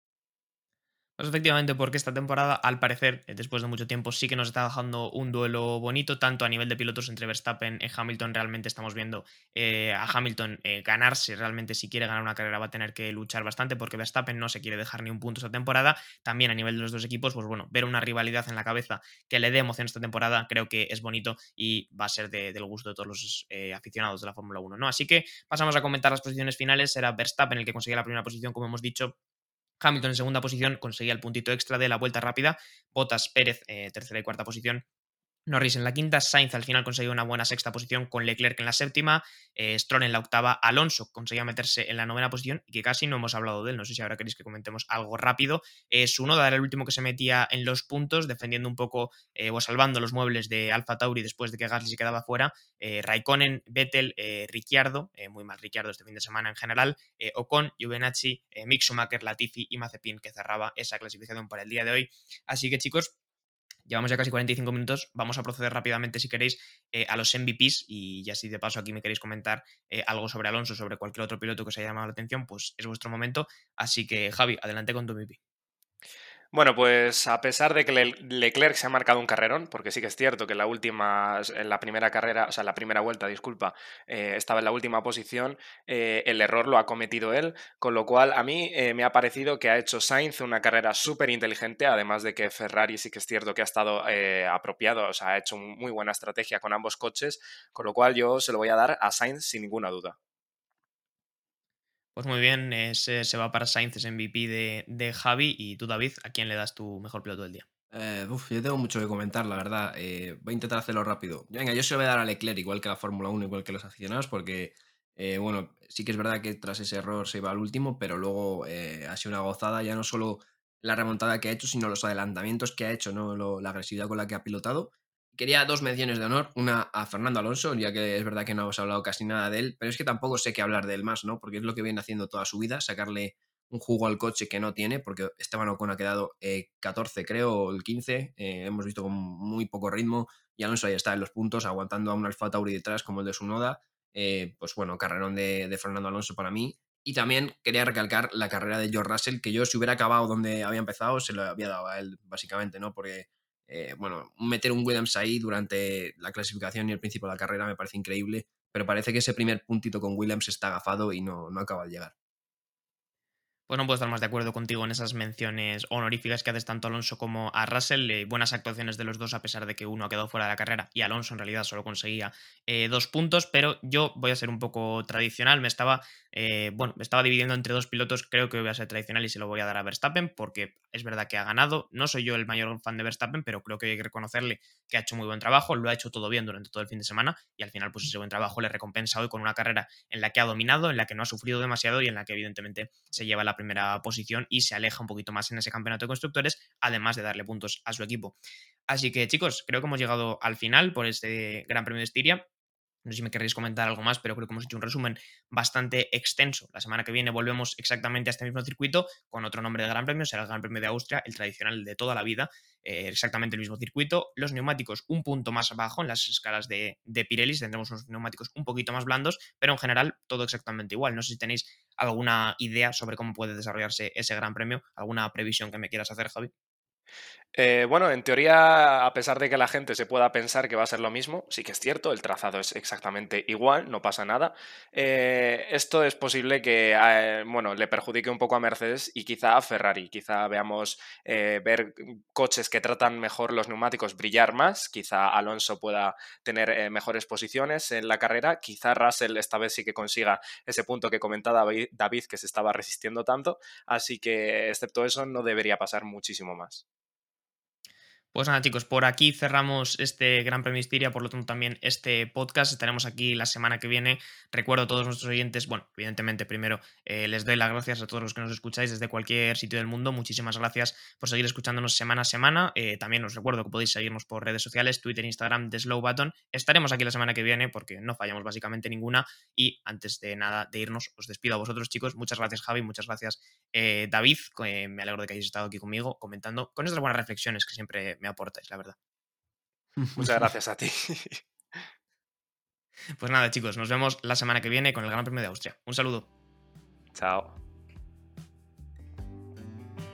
Pues efectivamente, porque esta temporada, al parecer, eh, después de mucho tiempo, sí que nos está dejando un duelo bonito, tanto a nivel de pilotos entre Verstappen y Hamilton. Realmente estamos viendo eh, a Hamilton eh, ganarse. Realmente, si quiere ganar una carrera, va a tener que luchar bastante, porque Verstappen no se quiere dejar ni un punto esta temporada. También a nivel de los dos equipos, pues bueno, ver una rivalidad en la cabeza que le dé emoción esta temporada, creo que es bonito y va a ser del gusto de todos los aficionados de la Fórmula 1. ¿no? Así que pasamos a comentar las posiciones finales. Era Verstappen el que conseguía la primera posición, como hemos dicho, Hamilton en segunda posición conseguía el puntito extra de la vuelta rápida. Bottas Pérez, eh, tercera y cuarta posición, Norris en la quinta, Sainz al final consiguió una buena sexta posición con Leclerc en la séptima, eh, Stroll en la octava, Alonso conseguía meterse en la novena posición y que casi no hemos hablado de él, no sé si ahora queréis que comentemos algo rápido. Eh, Sunoda era el último que se metía en los puntos, defendiendo un poco eh, o salvando los muebles de Alfa Tauri después de que Gasly se quedaba fuera. Eh, Raikkonen, Vettel, Ricciardo, muy mal Ricciardo este fin de semana en general, Ocon, Juvenacci, Mick Schumacher, Latifi y Mazepin que cerraba esa clasificación para el día de hoy. Así que chicos, Llevamos ya casi 45 minutos. Vamos a proceder rápidamente, si queréis, eh, a los MVPs. Y ya si de paso aquí me queréis comentar eh, algo sobre Alonso, sobre cualquier otro piloto que os haya llamado la atención, pues es vuestro momento. Así que, Javi, adelante con tu MVP. Bueno, pues a pesar de que Leclerc se ha marcado un carrerón, porque sí que es cierto que la última, en la primera carrera, o sea, la primera vuelta, disculpa, eh, estaba en la última posición, eh, el error lo ha cometido él, con lo cual a mí eh, me ha parecido que ha hecho Sainz una carrera súper inteligente, además de que Ferrari sí que es cierto que ha estado apropiado, o sea, ha hecho muy buena estrategia con ambos coches, con lo cual yo se lo voy a dar a Sainz sin ninguna duda. Pues muy bien, ese se va para Sainz, es MVP de, de, Javi. Y tú, David, ¿a quién le das tu mejor piloto del día? Eh, uf, yo tengo mucho que comentar, la verdad. Eh, voy a intentar hacerlo rápido. Venga, yo se lo voy a dar a Leclerc, igual que la Fórmula 1, igual que los aficionados, porque, eh, bueno, sí que es verdad que tras ese error se iba al último, pero luego ha sido una gozada, ya no solo la remontada que ha hecho, sino los adelantamientos que ha hecho, ¿no? la agresividad con la que ha pilotado. Quería dos menciones de honor, una a Fernando Alonso, ya que es verdad que no hemos hablado casi nada de él, pero es que tampoco sé qué hablar de él más, ¿no? Porque es lo que viene haciendo toda su vida, sacarle un jugo al coche que no tiene, porque Esteban Ocon ha quedado 14, eh, creo, o el 15, eh, hemos visto con muy poco ritmo, y Alonso ahí está en los puntos, aguantando a un Alfa Tauri detrás como el de su Noda, eh, pues bueno, carrerón de, de, Fernando Alonso para mí. Y también quería recalcar la carrera de George Russell, que yo si hubiera acabado donde había empezado, se lo había dado a él, básicamente, ¿no? Porque eh, bueno, meter un Williams ahí durante la clasificación y el principio de la carrera me parece increíble, pero parece que ese primer puntito con Williams está agafado y no, no acaba de llegar. Pues no puedo estar más de acuerdo contigo en esas menciones honoríficas que haces tanto a Alonso como a Russell. Eh, buenas actuaciones de los dos, a pesar de que uno ha quedado fuera de la carrera y Alonso en realidad solo conseguía eh, dos puntos. Pero yo voy a ser un poco tradicional. Me estaba, eh, bueno, me estaba dividiendo entre dos pilotos. Creo que voy a ser tradicional y se lo voy a dar a Verstappen, porque es verdad que ha ganado. No soy yo el mayor fan de Verstappen, pero creo que hay que reconocerle que ha hecho muy buen trabajo. Lo ha hecho todo bien durante todo el fin de semana y al final, pues ese buen trabajo le recompensa hoy con una carrera en la que ha dominado, en la que no ha sufrido demasiado y en la que evidentemente se lleva la primera posición y se aleja un poquito más en ese campeonato de constructores, además de darle puntos a su equipo. Así que chicos, creo que hemos llegado al final por este Gran Premio de Estiria. No sé si me queréis comentar algo más, pero creo que hemos hecho un resumen bastante extenso. La semana que viene volvemos exactamente a este mismo circuito con otro nombre de Gran Premio, será el Gran Premio de Austria, el tradicional de toda la vida, eh, exactamente el mismo circuito. Los neumáticos un punto más abajo en las escalas de, de Pirelli, tendremos unos neumáticos un poquito más blandos, pero en general todo exactamente igual. No sé si tenéis alguna idea sobre cómo puede desarrollarse ese Gran Premio, alguna previsión que me quieras hacer, Javi. Eh, bueno, en teoría, a pesar de que la gente se pueda pensar que va a ser lo mismo, sí que es cierto, el trazado es exactamente igual, no pasa nada. Eh, esto es posible que eh, bueno, le perjudique un poco a Mercedes y quizá a Ferrari. Quizá veamos ver coches que tratan mejor los neumáticos brillar más. Quizá Alonso pueda tener mejores posiciones en la carrera. Quizá Russell esta vez sí que consiga ese punto que comentaba David que se estaba resistiendo tanto. Así que, excepto eso, no debería pasar muchísimo más. Pues nada, chicos, por aquí cerramos este Gran Premio Estiria, por lo tanto también este podcast. Estaremos aquí la semana que viene. Recuerdo a todos nuestros oyentes, bueno, evidentemente primero eh, les doy las gracias a todos los que nos escucháis desde cualquier sitio del mundo. Muchísimas gracias por seguir escuchándonos semana a semana. Eh, también os recuerdo que podéis seguirnos por redes sociales, Twitter, Instagram, de Slow Button. Estaremos aquí la semana que viene porque no fallamos básicamente ninguna. Y antes de nada de irnos, os despido a vosotros, chicos. Muchas gracias, Javi. Muchas gracias, eh, David. me alegro de que hayáis estado aquí conmigo comentando con estas buenas reflexiones que siempre me aportáis, la verdad. Muchas gracias a ti. Pues nada, chicos, nos vemos la semana que viene con el Gran Premio de Austria. Un saludo. Chao.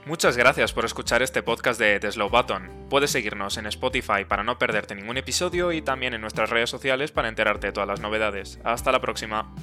Muchas gracias por escuchar este podcast de The Slow Button. Puedes seguirnos en Spotify para no perderte ningún episodio y también en nuestras redes sociales para enterarte de todas las novedades. Hasta la próxima.